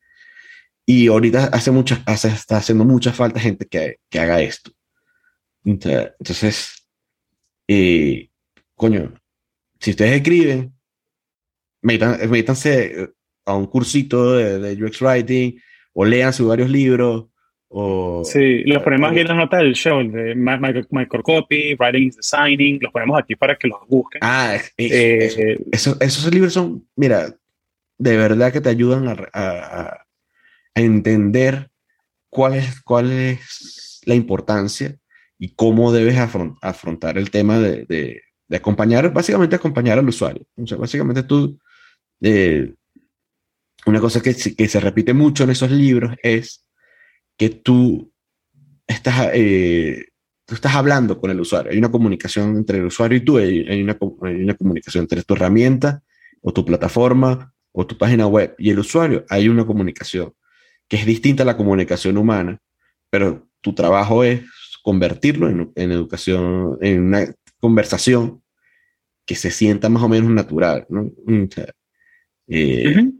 Y ahorita hace muchas, hace, está haciendo mucha falta gente que, que haga esto. Entonces, eh, coño, si ustedes escriben, métanse a un cursito de, de UX Writing o lean sus varios libros o, sí, los ponemos aquí en las notas del show, de Microcopy, Writing is Designing, los ponemos aquí para que los busquen. Ah, eh, esos libros son, mira, de verdad que te ayudan a, a, entender cuál es, cuál es la importancia y cómo debes afrontar el tema de, de, de, acompañar, básicamente acompañar al usuario. O sea, básicamente tú, eh, una cosa que, que se repite mucho en esos libros es que tú estás, eh, tú estás hablando con el usuario. Hay una comunicación entre el usuario y tú, hay, una, hay, una, comunicación entre tu herramienta o tu plataforma o tu página web y el usuario. Hay una comunicación que es distinta a la comunicación humana, pero tu trabajo es convertirlo en, en educación, en una conversación que se sienta más o menos natural, ¿no? Eh,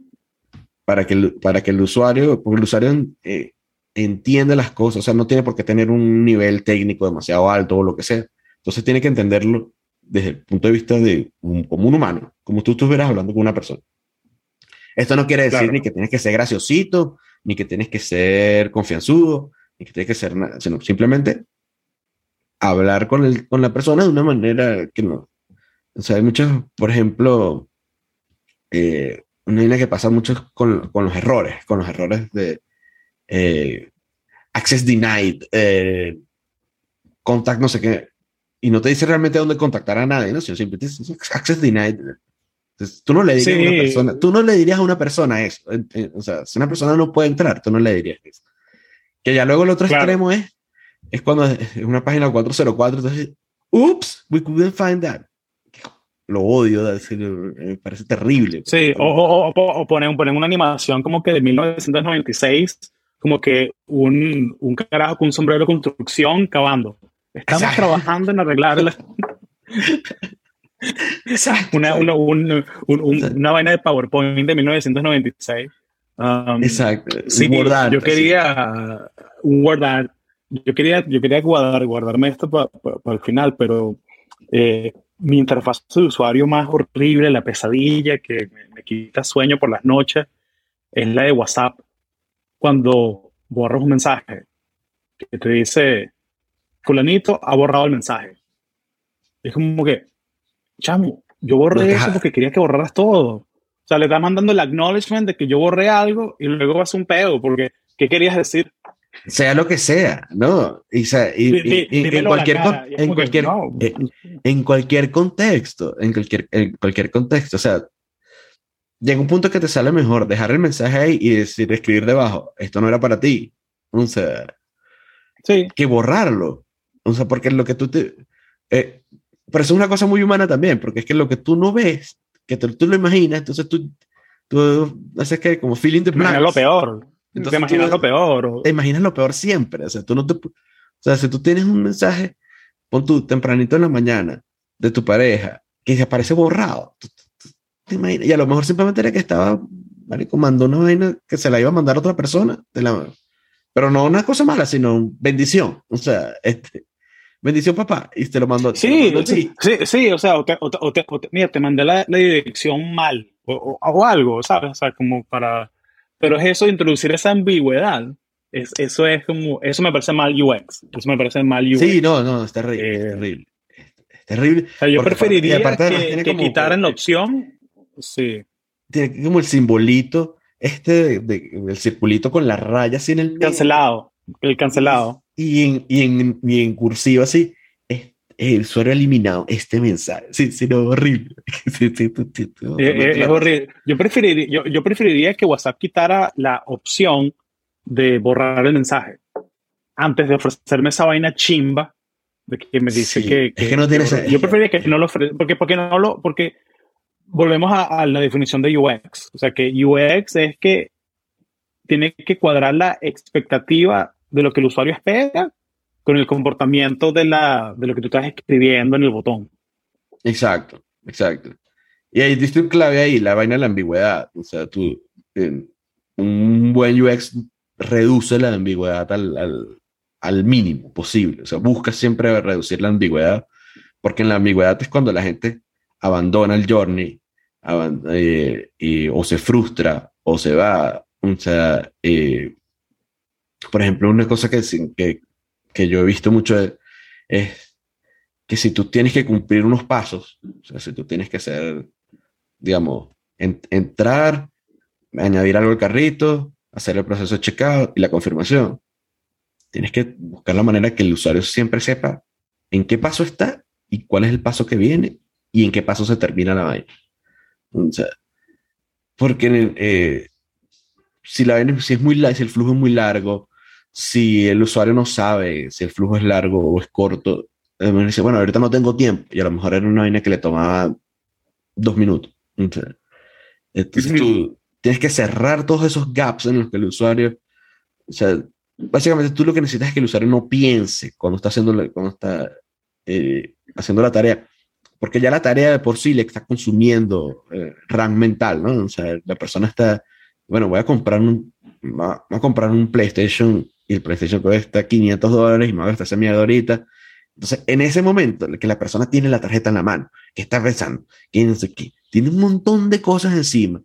para, que, para que el usuario, porque el usuario eh, entiende las cosas, o sea, no tiene por qué tener un nivel técnico demasiado alto o lo que sea. Entonces tiene que entenderlo desde el punto de vista de un, como un humano, como tú estuvieras hablando con una persona. Esto no quiere decir ni que tienes que ser graciosito, ni que tienes que ser confianzudo, ni que tienes que ser nada, sino simplemente hablar con, el, con la persona de una manera que no. O sea, hay muchos, por ejemplo, eh, una línea que pasa mucho con, con los errores, con los errores de, eh, access denied, eh, contact no sé qué, y no te dice realmente dónde contactar a nadie, ¿no? Sino simplemente dice access denied. Entonces, tú no le dirías a una persona, tú no le dirías a una persona eso. O sea, si una persona no puede entrar, tú no le dirías eso. Que ya luego el otro extremo es, es cuando es una página 404, entonces, oops, we couldn't find that. Lo odio, me parece terrible. Sí, o, o, o, ponen, ponen una animación como que de 1996 como que un, un carajo con un sombrero de construcción cavando. Estamos trabajando en arreglar la... Una, una, un, una, vaina de PowerPoint de 1996. Um, Exacto. Sí, yo quería un Word Yo quería, yo quería guardar, guardarme esto para el final, pero eh, mi interfaz de usuario más horrible, la pesadilla que me, me, quita sueño por las noches, es la de WhatsApp cuando borras un mensaje que te dice, fulanito ha borrado el mensaje. Es como que, chamo, yo borré eso porque quería que borraras todo. O sea, le estás mandando el acknowledgement de que yo borré algo y luego vas un pedo, porque ¿qué querías decir? Sea lo que sea, ¿no? Y, en cualquier, en, cualquier, eh, en cualquier contexto, en cualquier, en cualquier contexto, o sea, llega un punto que te sale mejor dejar el mensaje ahí y decir, escribir debajo, esto no era para ti. O sea, sí. que borrarlo. O sea, porque lo que tú te... Eh, pero eso es una cosa muy humana también, porque es que lo que tú no ves, que tú lo imaginas, entonces tú, tú haces que como feeling the blanks. lo peor. Entonces, te imaginas lo peor. Te imaginas lo peor siempre. O sea, tú no te... O sea, si tú tienes un mensaje, pon tú tempranito en la mañana de tu pareja, que se aparece borrado, y a lo mejor simplemente era que estaba, marico, mandó una vaina que se la iba a mandar a otra persona. De la, pero no una cosa mala, sino bendición. O sea, este, bendición papá, y te lo mandó. Sí, sí, sí, o sea, o te, mira, te mandé la, dirección mal, o, o, algo, ¿sabes? O sea, como para... Pero es eso, introducir esa ambigüedad. Es, eso es como, eso me parece mal UX. Eso me parece mal UX. Sí, no, no, es terrible, es eh, terrible. Es terrible. yo preferiría que, que quitaran la opción Sí. Tiene como el simbolito, este de, el circulito con la raya así en el. Cancelado. El cancelado. Y en, y en, y en cursiva así. El usuario ha eliminado este mensaje. Sí, sí, no, horrible. es, horrible. Yo preferiría, yo, yo preferiría que WhatsApp quitara la opción de borrar el mensaje antes de ofrecerme esa vaina chimba de que me dice que, es que no tiene yo preferiría que no lo ofrezca porque porque no lo porque volvemos a, la definición de UX o sea que UX es que tiene que cuadrar la expectativa de lo que el usuario espera con el comportamiento de, la, de lo que tú estás escribiendo en el botón. Exacto, exacto. Y ahí diste un clave ahí, la vaina de la ambigüedad. O sea, tú, un buen UX reduce la ambigüedad al, al, al, mínimo posible. O sea, busca siempre reducir la ambigüedad, porque en la ambigüedad es cuando la gente abandona el journey eh, o se frustra o se va. O sea, eh, por ejemplo, una cosa que, que, que yo he visto mucho es, que si tú tienes que cumplir unos pasos, o sea, si tú tienes que hacer, digamos, entrar, añadir algo al carrito, hacer el proceso de checkout y la confirmación, tienes que buscar la manera que el usuario siempre sepa en qué paso está y cuál es el paso que viene y en qué paso se termina la vaina. O sea, porque eh, si la vaina, si es muy si el flujo es muy largo, si el usuario no sabe si el flujo es largo o es corto, eh, me dice, bueno, ahorita no tengo tiempo, y a lo mejor era una vaina que le tomaba dos minutos. Entonces, tú tienes que cerrar todos esos gaps en los que el usuario, o sea, básicamente tú lo que necesitas es que el usuario no piense cuando está haciendo, cuando está eh, haciendo la tarea, porque ya la tarea de por sí le está consumiendo eh, RAM mental, ¿no? O sea, la persona está, bueno, voy a comprar un, voy a comprar un PlayStation y el PlayStation cuesta 500 dólares y me va a gastar esa mierda ahorita. Entonces, en ese momento, que la persona tiene la tarjeta en la mano, que está pensando, que no sé qué, tiene un montón de cosas encima,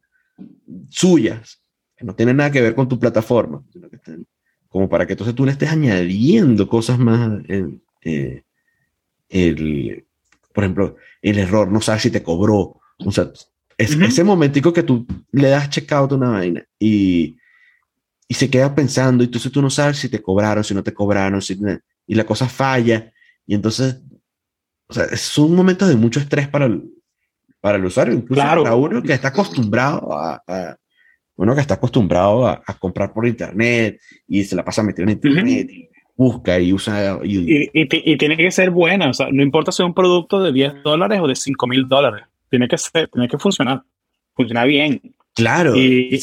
suyas, que no tienen nada que ver con tu plataforma, como para que entonces tú le estés añadiendo cosas más. Eh, el, por ejemplo, el error, no sabes si te cobró. O sea, es, ese momentico que tú le das checkout a una vaina y y se queda pensando, y entonces tú no sabes si te cobraron, si no te cobraron, si, y la cosa falla, y entonces, o sea, es un momento de mucho estrés para el, para el usuario, incluso claro. para uno que está acostumbrado a, uno que está acostumbrado a, comprar por internet y se la pasa metido en internet y busca y usa. Y, y, tiene que ser buena, o sea, no importa si es un producto de 10 dólares o de 5 mil dólares, tiene que ser, tiene que funcionar, funciona bien. Claro. Y,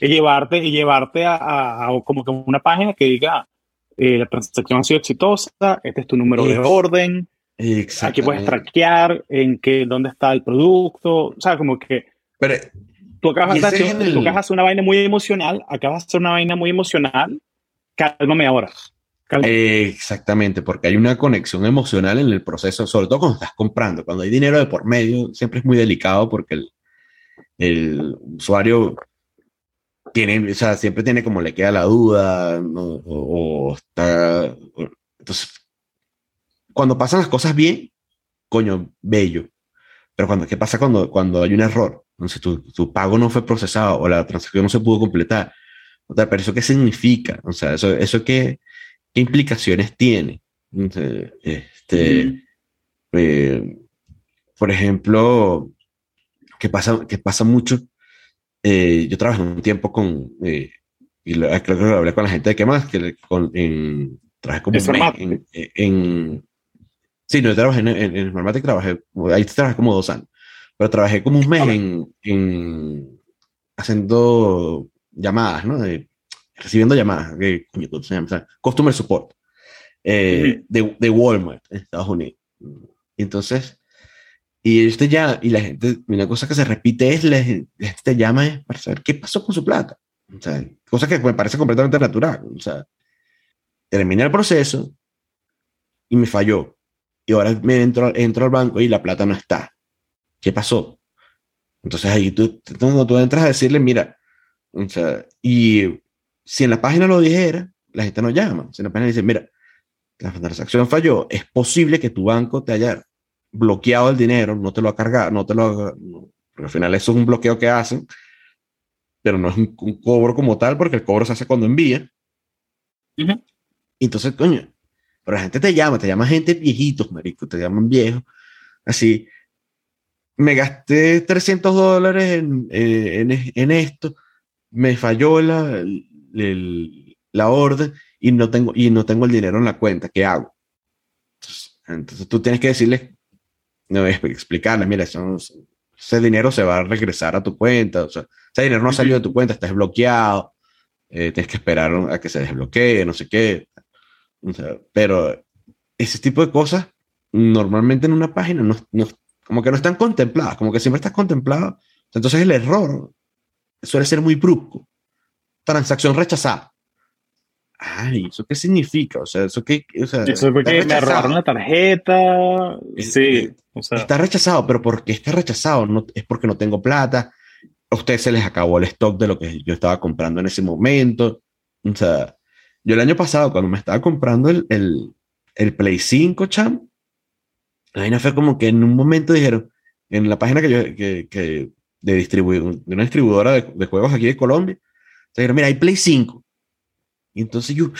llevarte, y llevarte a, como que una página que diga, eh, la transacción ha sido exitosa, este es tu número de orden, aquí puedes traquear en qué, dónde está el producto, o sea, como que... Pero, tú acabas, de hacer, una vaina muy emocional, acabas de hacer una vaina muy emocional, cálmame ahora. exactamente, porque hay una conexión emocional en el proceso, sobre todo cuando estás comprando, cuando hay dinero de por medio, siempre es muy delicado porque el, el usuario tiene, o sea, siempre tiene como le queda la duda, o, está... entonces, cuando pasan las cosas bien, coño, bello. Pero cuando, ¿qué pasa cuando, cuando hay un error? Entonces, tu, tu pago no fue procesado o la transacción no se pudo completar. O sea, pero eso qué significa? O sea, eso, eso qué, qué implicaciones tiene. este, eh, por ejemplo, que pasa, que pasa mucho. Eh, yo trabajé un tiempo con, eh, y creo que lo hablé con la gente de qué más, que con, en, trabajé como en, en, sí, no, trabajé en, en, en trabajé, ahí trabajé como dos años, pero trabajé como un mes en, en haciendo llamadas, ¿no? recibiendo llamadas, que se llama? Customer Support, eh, de, de Walmart en Estados Unidos. Entonces, y este ya, y la gente, una cosa que se repite es, la gente te llama para saber qué pasó con su plata. O sea, cosa que me parece completamente natural. O sea, terminé el proceso y me falló. Y ahora me entro, entro al banco y la plata no está. ¿Qué pasó? Entonces ahí tú, tú, tú entras a decirle, mira, o sea, y si en la página lo dijera, la gente no llama. Si en la página dice, mira, la transacción falló, es posible que tu banco te haya bloqueado el dinero, no te lo ha cargado, no te lo porque al final eso es un bloqueo que hacen, pero no es un, cobro como tal, porque el cobro se hace cuando envía. Entonces, coño, pero la gente te llama, te llama gente viejitos, marico, te llaman viejos, así. Me gasté 300 dólares en, en, en esto, me falló la, la orden y no, tengo, y no tengo el dinero en la cuenta, ¿qué hago? Entonces, tú tienes que decirle, no, explicarle, mira, ese dinero se va a regresar a tu cuenta, o ese dinero no ha salido de tu cuenta, está desbloqueado, eh, tienes que esperar a que se desbloquee, no sé qué. pero ese tipo de cosas normalmente en una página no, no, como que no están contempladas, como que siempre estás contemplado. Entonces el error suele ser muy brusco. Transacción rechazada. Ay, ¿eso qué significa? O sea, ¿eso qué? O sea, eso es porque me robaron la tarjeta. Sí. O sea. Está rechazado, pero ¿por qué está rechazado? No, es porque no tengo plata. A ustedes se les acabó el stock de lo que yo estaba comprando en ese momento. O sea, yo el año pasado, cuando me estaba comprando el, el, el Play 5, cham, la vaina fue como que en un momento dijeron, en la página que yo, que, que de una distribuidora de, de, juegos aquí de Colombia, dijeron, mira, hay Play 5. Y entonces yo,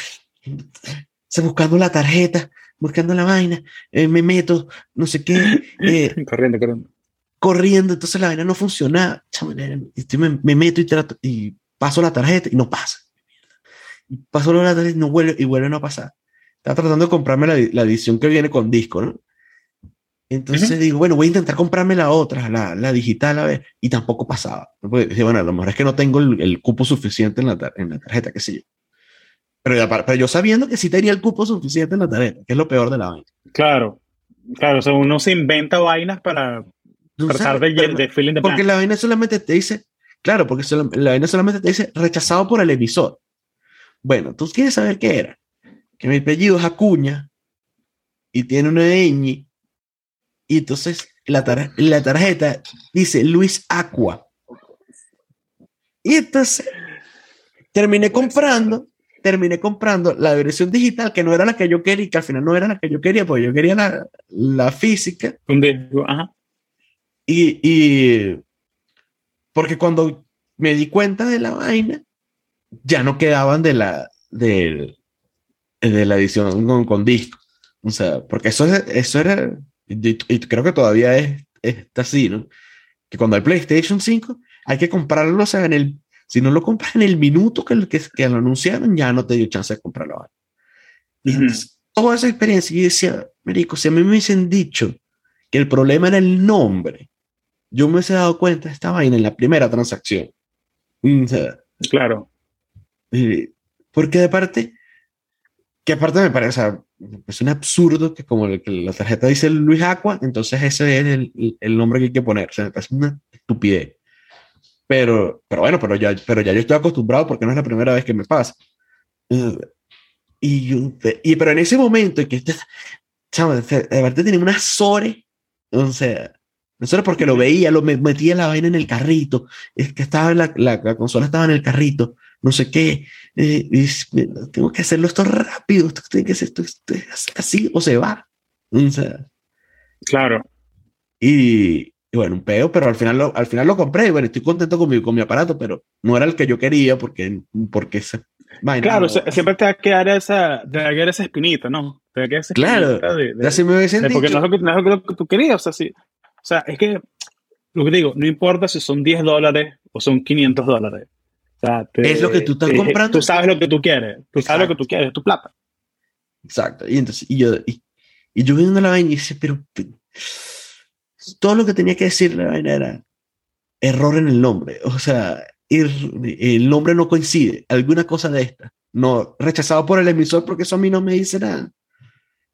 buscando la tarjeta, buscando la vaina, eh, me meto, no sé qué. Eh, corriendo, corriendo. Corriendo, entonces la vaina no funciona. Me, me, meto y, trato, y paso la tarjeta y no pasa. Y paso la tarjeta y no vuelve, y vuelve a no pasar. Estaba tratando de comprarme la, la edición que viene con disco, ¿no? Entonces digo, bueno, voy a intentar comprarme la otra, la, la digital, a ver, y tampoco pasaba. bueno, a lo mejor es que no tengo el, el cupo suficiente en la, en la tarjeta, qué sé yo. Pero, pero, yo sabiendo que sí tenía el cupo suficiente en la tarjeta, que es lo peor de la vaina. Claro, claro, o sea, uno se inventa vainas para tratar de, de feeling de Porque la vaina solamente te dice, claro, porque la vaina solamente te dice rechazado por el emisor. Bueno, tú quieres saber qué era. Que mi apellido es Acuña y tiene una ñ y entonces la, la tarjeta dice Luis Aqua. Y entonces terminé comprando, terminé comprando la versión digital que no era la que yo quería, que al final no era la que yo quería, porque yo quería la, la física. Ajá. Y, y porque cuando me di cuenta de la vaina, ya no quedaban de la, de, de la edición con, con disco. O sea, porque eso, eso era y, creo que todavía es, está así, ¿no? Que cuando hay PlayStation 5, hay que comprarlo, o sea, en el, si no lo compras en el minuto que, que, que lo anunciaron, ya no te dio chance de comprarlo. Y toda esa experiencia, yo decía, Merico, si a mí me hubiesen dicho que el problema era el nombre, yo me hubiese dado cuenta de esta vaina en la primera transacción. claro. porque de parte, que aparte me parece, o sea, es un absurdo que como la tarjeta dice Luis Aqua, entonces ese es el, el, nombre que hay que poner. O sea, me parece una estupidez. Pero, pero bueno, pero ya, pero ya yo estoy acostumbrado porque no es la primera vez que me pasa. Y, y pero en ese momento en que este, chaval, de verdad tenía una sore, o sea, no solo porque lo veía, lo metía la vaina en el carrito, es que estaba la, la, la consola estaba en el carrito, no sé qué, eh, tengo que hacerlo esto rápido, esto tiene que ser esto, así o se va. O sea, claro. Y, bueno, un peo, pero al final lo, al final lo compré y bueno, estoy contento con mi, con mi aparato, pero no era el que yo quería porque, porque Claro, siempre te va a quedar esa, te va a quedar esa espinita, ¿no? Te va a quedar esa claro, de, de, así me Porque no es, lo que, tú querías, o sea, sí. O sea, es que, lo que digo, no importa si son 10 dólares o son 500 dólares es lo que tú estás comprando. Tú sabes lo que tú quieres. Tú sabes lo que tú quieres, tu plata. Exacto. Y entonces, y yo, y, yo viendo la vaina y dice, pero, todo lo que tenía que decir la vaina era error en el nombre. O sea, el, nombre no coincide. Alguna cosa de esta. No, rechazado por el emisor porque eso a mí no me dice nada.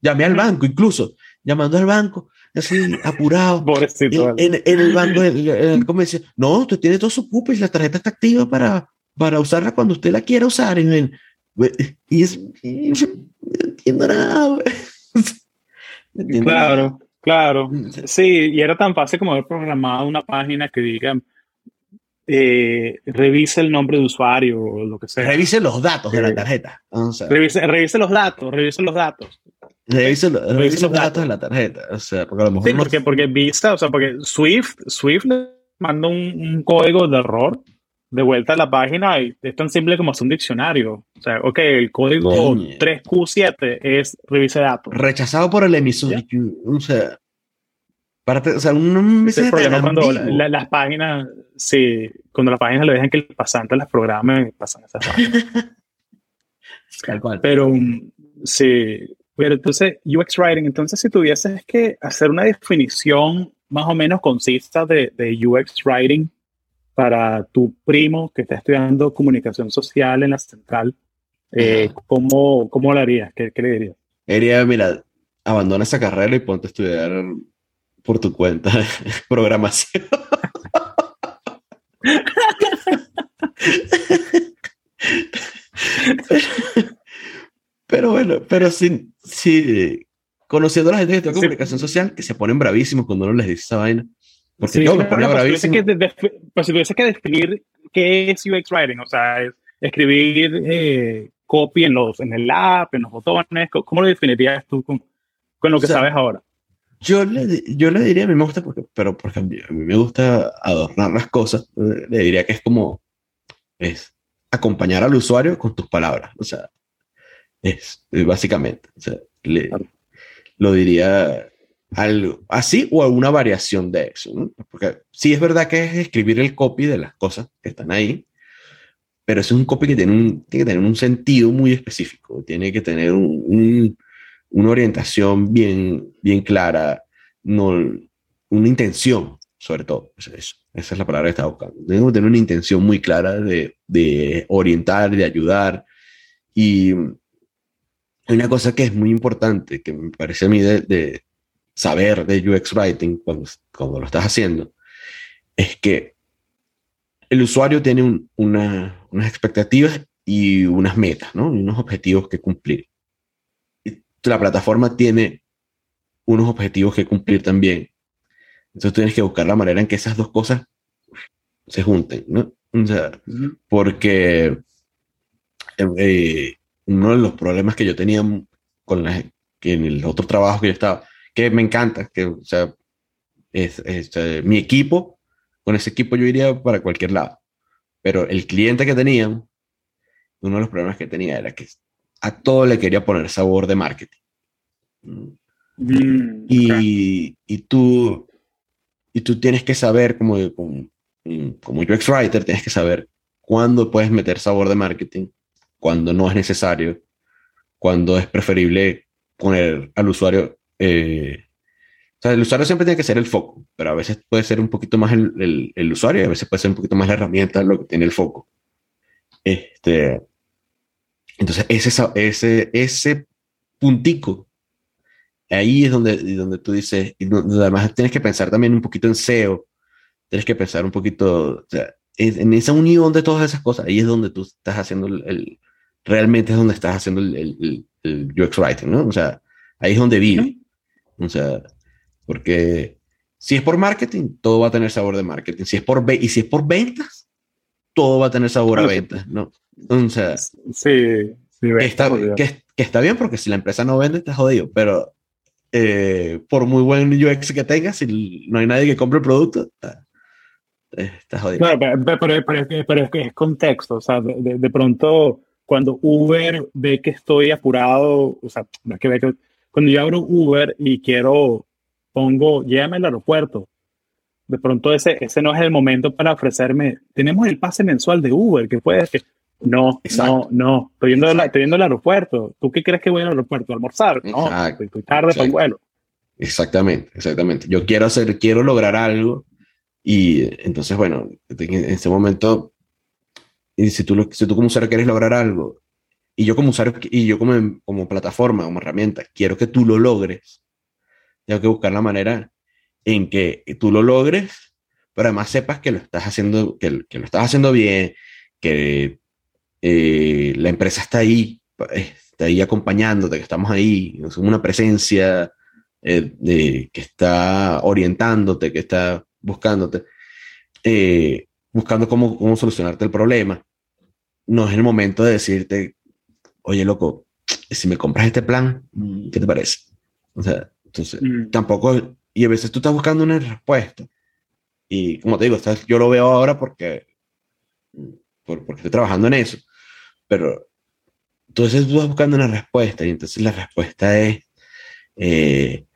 Llamé al banco, incluso, llamando al banco, así apurado. En, en, el banco, el, el, dice, no, usted tiene todo su cupo y la tarjeta está activa para, para usarla cuando usted la quiera usar. Y, y es, y, no entiendo nada. claro, claro. Sí, y era tan fácil como haber programado una página que diga, eh, revise el nombre de usuario o lo que sea. Revise los datos de la tarjeta. revise, revise los datos, revise los datos. Revise, revise los datos de la tarjeta. O sea, porque a lo mejor. Sí, porque, porque Visa, o sea, porque Swift, Swift le manda un, un código de error de vuelta a la página y es tan simple como hacer un diccionario. O sea, ok, el código 3Q7 es revise datos. Rechazado por el emisor. O sea, para o sea, un cuando las páginas, sí, cuando las páginas le dejan que el pasante las programe, pasan esas Tal cual. Pero, sí, pero entonces, UX Writing, entonces si tuvieses que hacer una definición más o menos consista de, de UX Writing, para tu primo que está estudiando comunicación social en la central, eh, ¿cómo, ¿cómo lo harías? ¿Qué, ¿Qué, le dirías? Diría, mira, abandona esa carrera y ponte a estudiar por tu cuenta programación. pero bueno, pero sí, sí, conociendo a la gente que estudia comunicación social, que se ponen bravísimos cuando uno les dice esa vaina. Porque ponía. Pues si tuviese que definir qué es UX Writing, o sea, escribir eh, copy en, los, en el app, en los botones, ¿cómo lo definirías tú con, con lo que sabes ahora? Yo le, yo le diría, a mí me gusta, porque, pero porque a mí, me gusta adornar las cosas, le diría que es como, es acompañar al usuario con tus palabras, o sea, es, básicamente, o sea, le, lo diría algo así o alguna variación de eso. Porque sí es verdad que es escribir el copy de las cosas que están ahí, pero es un copy que tiene, un, que tener un sentido muy específico, tiene que tener un, una orientación bien, bien clara, no, una intención, sobre todo. Eso, esa es la palabra que estaba buscando. Tengo que tener una intención muy clara de, de orientar, de ayudar. Y una cosa que es muy importante, que me parece a mí de, saber de UX Writing cuando, cuando lo estás haciendo, es que el usuario tiene unas expectativas y unas metas, ¿no? Y unos objetivos que cumplir. La plataforma tiene unos objetivos que cumplir también. Entonces tienes que buscar la manera en que esas dos cosas se junten, ¿no? O sea, porque eh, uno de los problemas que yo tenía con la, que en el otro trabajo que yo estaba, que me encanta, que, o sea, es, eh, mi equipo, con ese equipo yo iría para cualquier lado. Pero el cliente que tenía, uno de los problemas que tenía era que a todo le quería poner sabor de marketing. Mm, y, y, tú, y tú tienes que saber, como, como, como UX Writer, tienes que saber cuándo puedes meter sabor de marketing, cuándo no es necesario, cuándo es preferible poner al usuario eh, o sea, el usuario siempre tiene que ser el foco, pero a veces puede ser un poquito más el, el, usuario y a veces puede ser un poquito más la herramienta lo que tiene el foco. Este, entonces, ese, ese, ese puntico, ahí es donde, donde tú dices, y además tienes que pensar también un poquito en SEO, tienes que pensar un poquito, o sea, en esa unión de todas esas cosas, ahí es donde tú estás haciendo el, realmente es donde estás haciendo el, el, el, UX Writing, ¿no? O sea, ahí es donde vive. O sea, porque si es por marketing, todo va a tener sabor de marketing. Si es por y si es por ventas, todo va a tener sabor a ventas, ¿no? O sea, sí, sí está, que, que, está bien porque si la empresa no vende, está jodido, pero eh, por muy buen UX que tengas, si no hay nadie que compre el producto, está, jodido. pero, pero, es que es contexto, o sea, de, de, pronto cuando Uber ve que estoy apurado, o sea, que ve que cuando yo abro Uber y quiero, pongo, llévame al aeropuerto, de pronto ese, ese no es el momento para ofrecerme, tenemos el pase mensual de Uber, que puede que, no, no, no, estoy yendo, estoy yendo al aeropuerto, ¿tú qué crees que voy al aeropuerto? ¿A almorzar? No, estoy, tarde para el vuelo. Exactamente, exactamente. Yo quiero hacer, quiero lograr algo y entonces, bueno, en ese momento, y si tú, si tú como usuario quieres lograr algo y yo como usuario, y yo como, como plataforma, como herramienta, quiero que tú lo logres. Tengo que buscar la manera en que tú lo logres, pero además sepas que lo estás haciendo, que, que lo estás haciendo bien, que eh, la empresa está ahí, está ahí acompañándote, que estamos ahí, es una presencia eh, de, que está orientándote, que está buscándote, eh, buscando cómo, cómo solucionarte el problema. No es el momento de decirte, oye, loco, si me compras este plan, ¿qué te parece? O sea, entonces, mm. tampoco, y a veces tú estás buscando una respuesta. Y como te digo, yo lo veo ahora porque porque estoy trabajando en eso. Pero entonces tú vas buscando una respuesta y entonces la respuesta es, eh,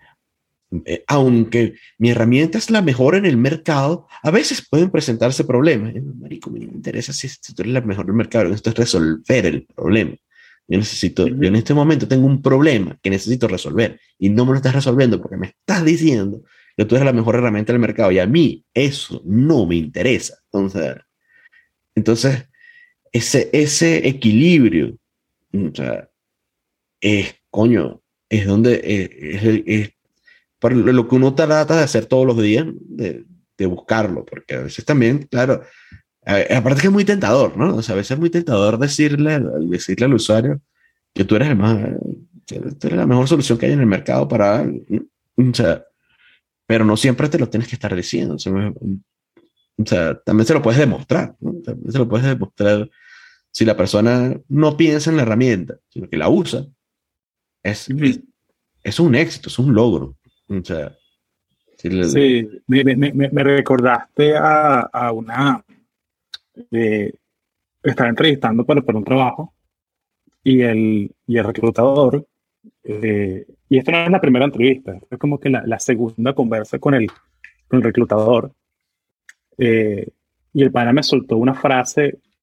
eh, aunque mi herramienta es la mejor en el mercado, a veces pueden presentarse problemas. Marico, me interesa si, tú eres la mejor en el mercado, esto es resolver el problema. Yo necesito, yo en este momento tengo un problema que necesito resolver y no me lo estás resolviendo porque me estás diciendo que tú eres la mejor herramienta del mercado y a mí eso no me interesa. Entonces, entonces ese, ese equilibrio, o sea, es, coño, es donde es, es, para lo que uno trata de hacer todos los días, de, de buscarlo, porque a veces también, claro, aparte que es muy tentador, ¿no? O sea, a veces es muy tentador decirle, decirle al usuario que tú eres el más, tú eres la mejor solución que hay en el mercado para, o sea, pero no siempre te lo tienes que estar diciendo. O sea, también se lo puedes demostrar, ¿no? También se lo puedes demostrar si la persona no piensa en la herramienta, sino que la usa. Es, es, un éxito, es un logro. O sea, sí, me, me, me, recordaste a, a una de entrevistando para, para un trabajo. Y el, y el reclutador, eh, y esta no es la primera entrevista, es como que la, la segunda conversa con el, con el reclutador, eh, y el pana me soltó una frase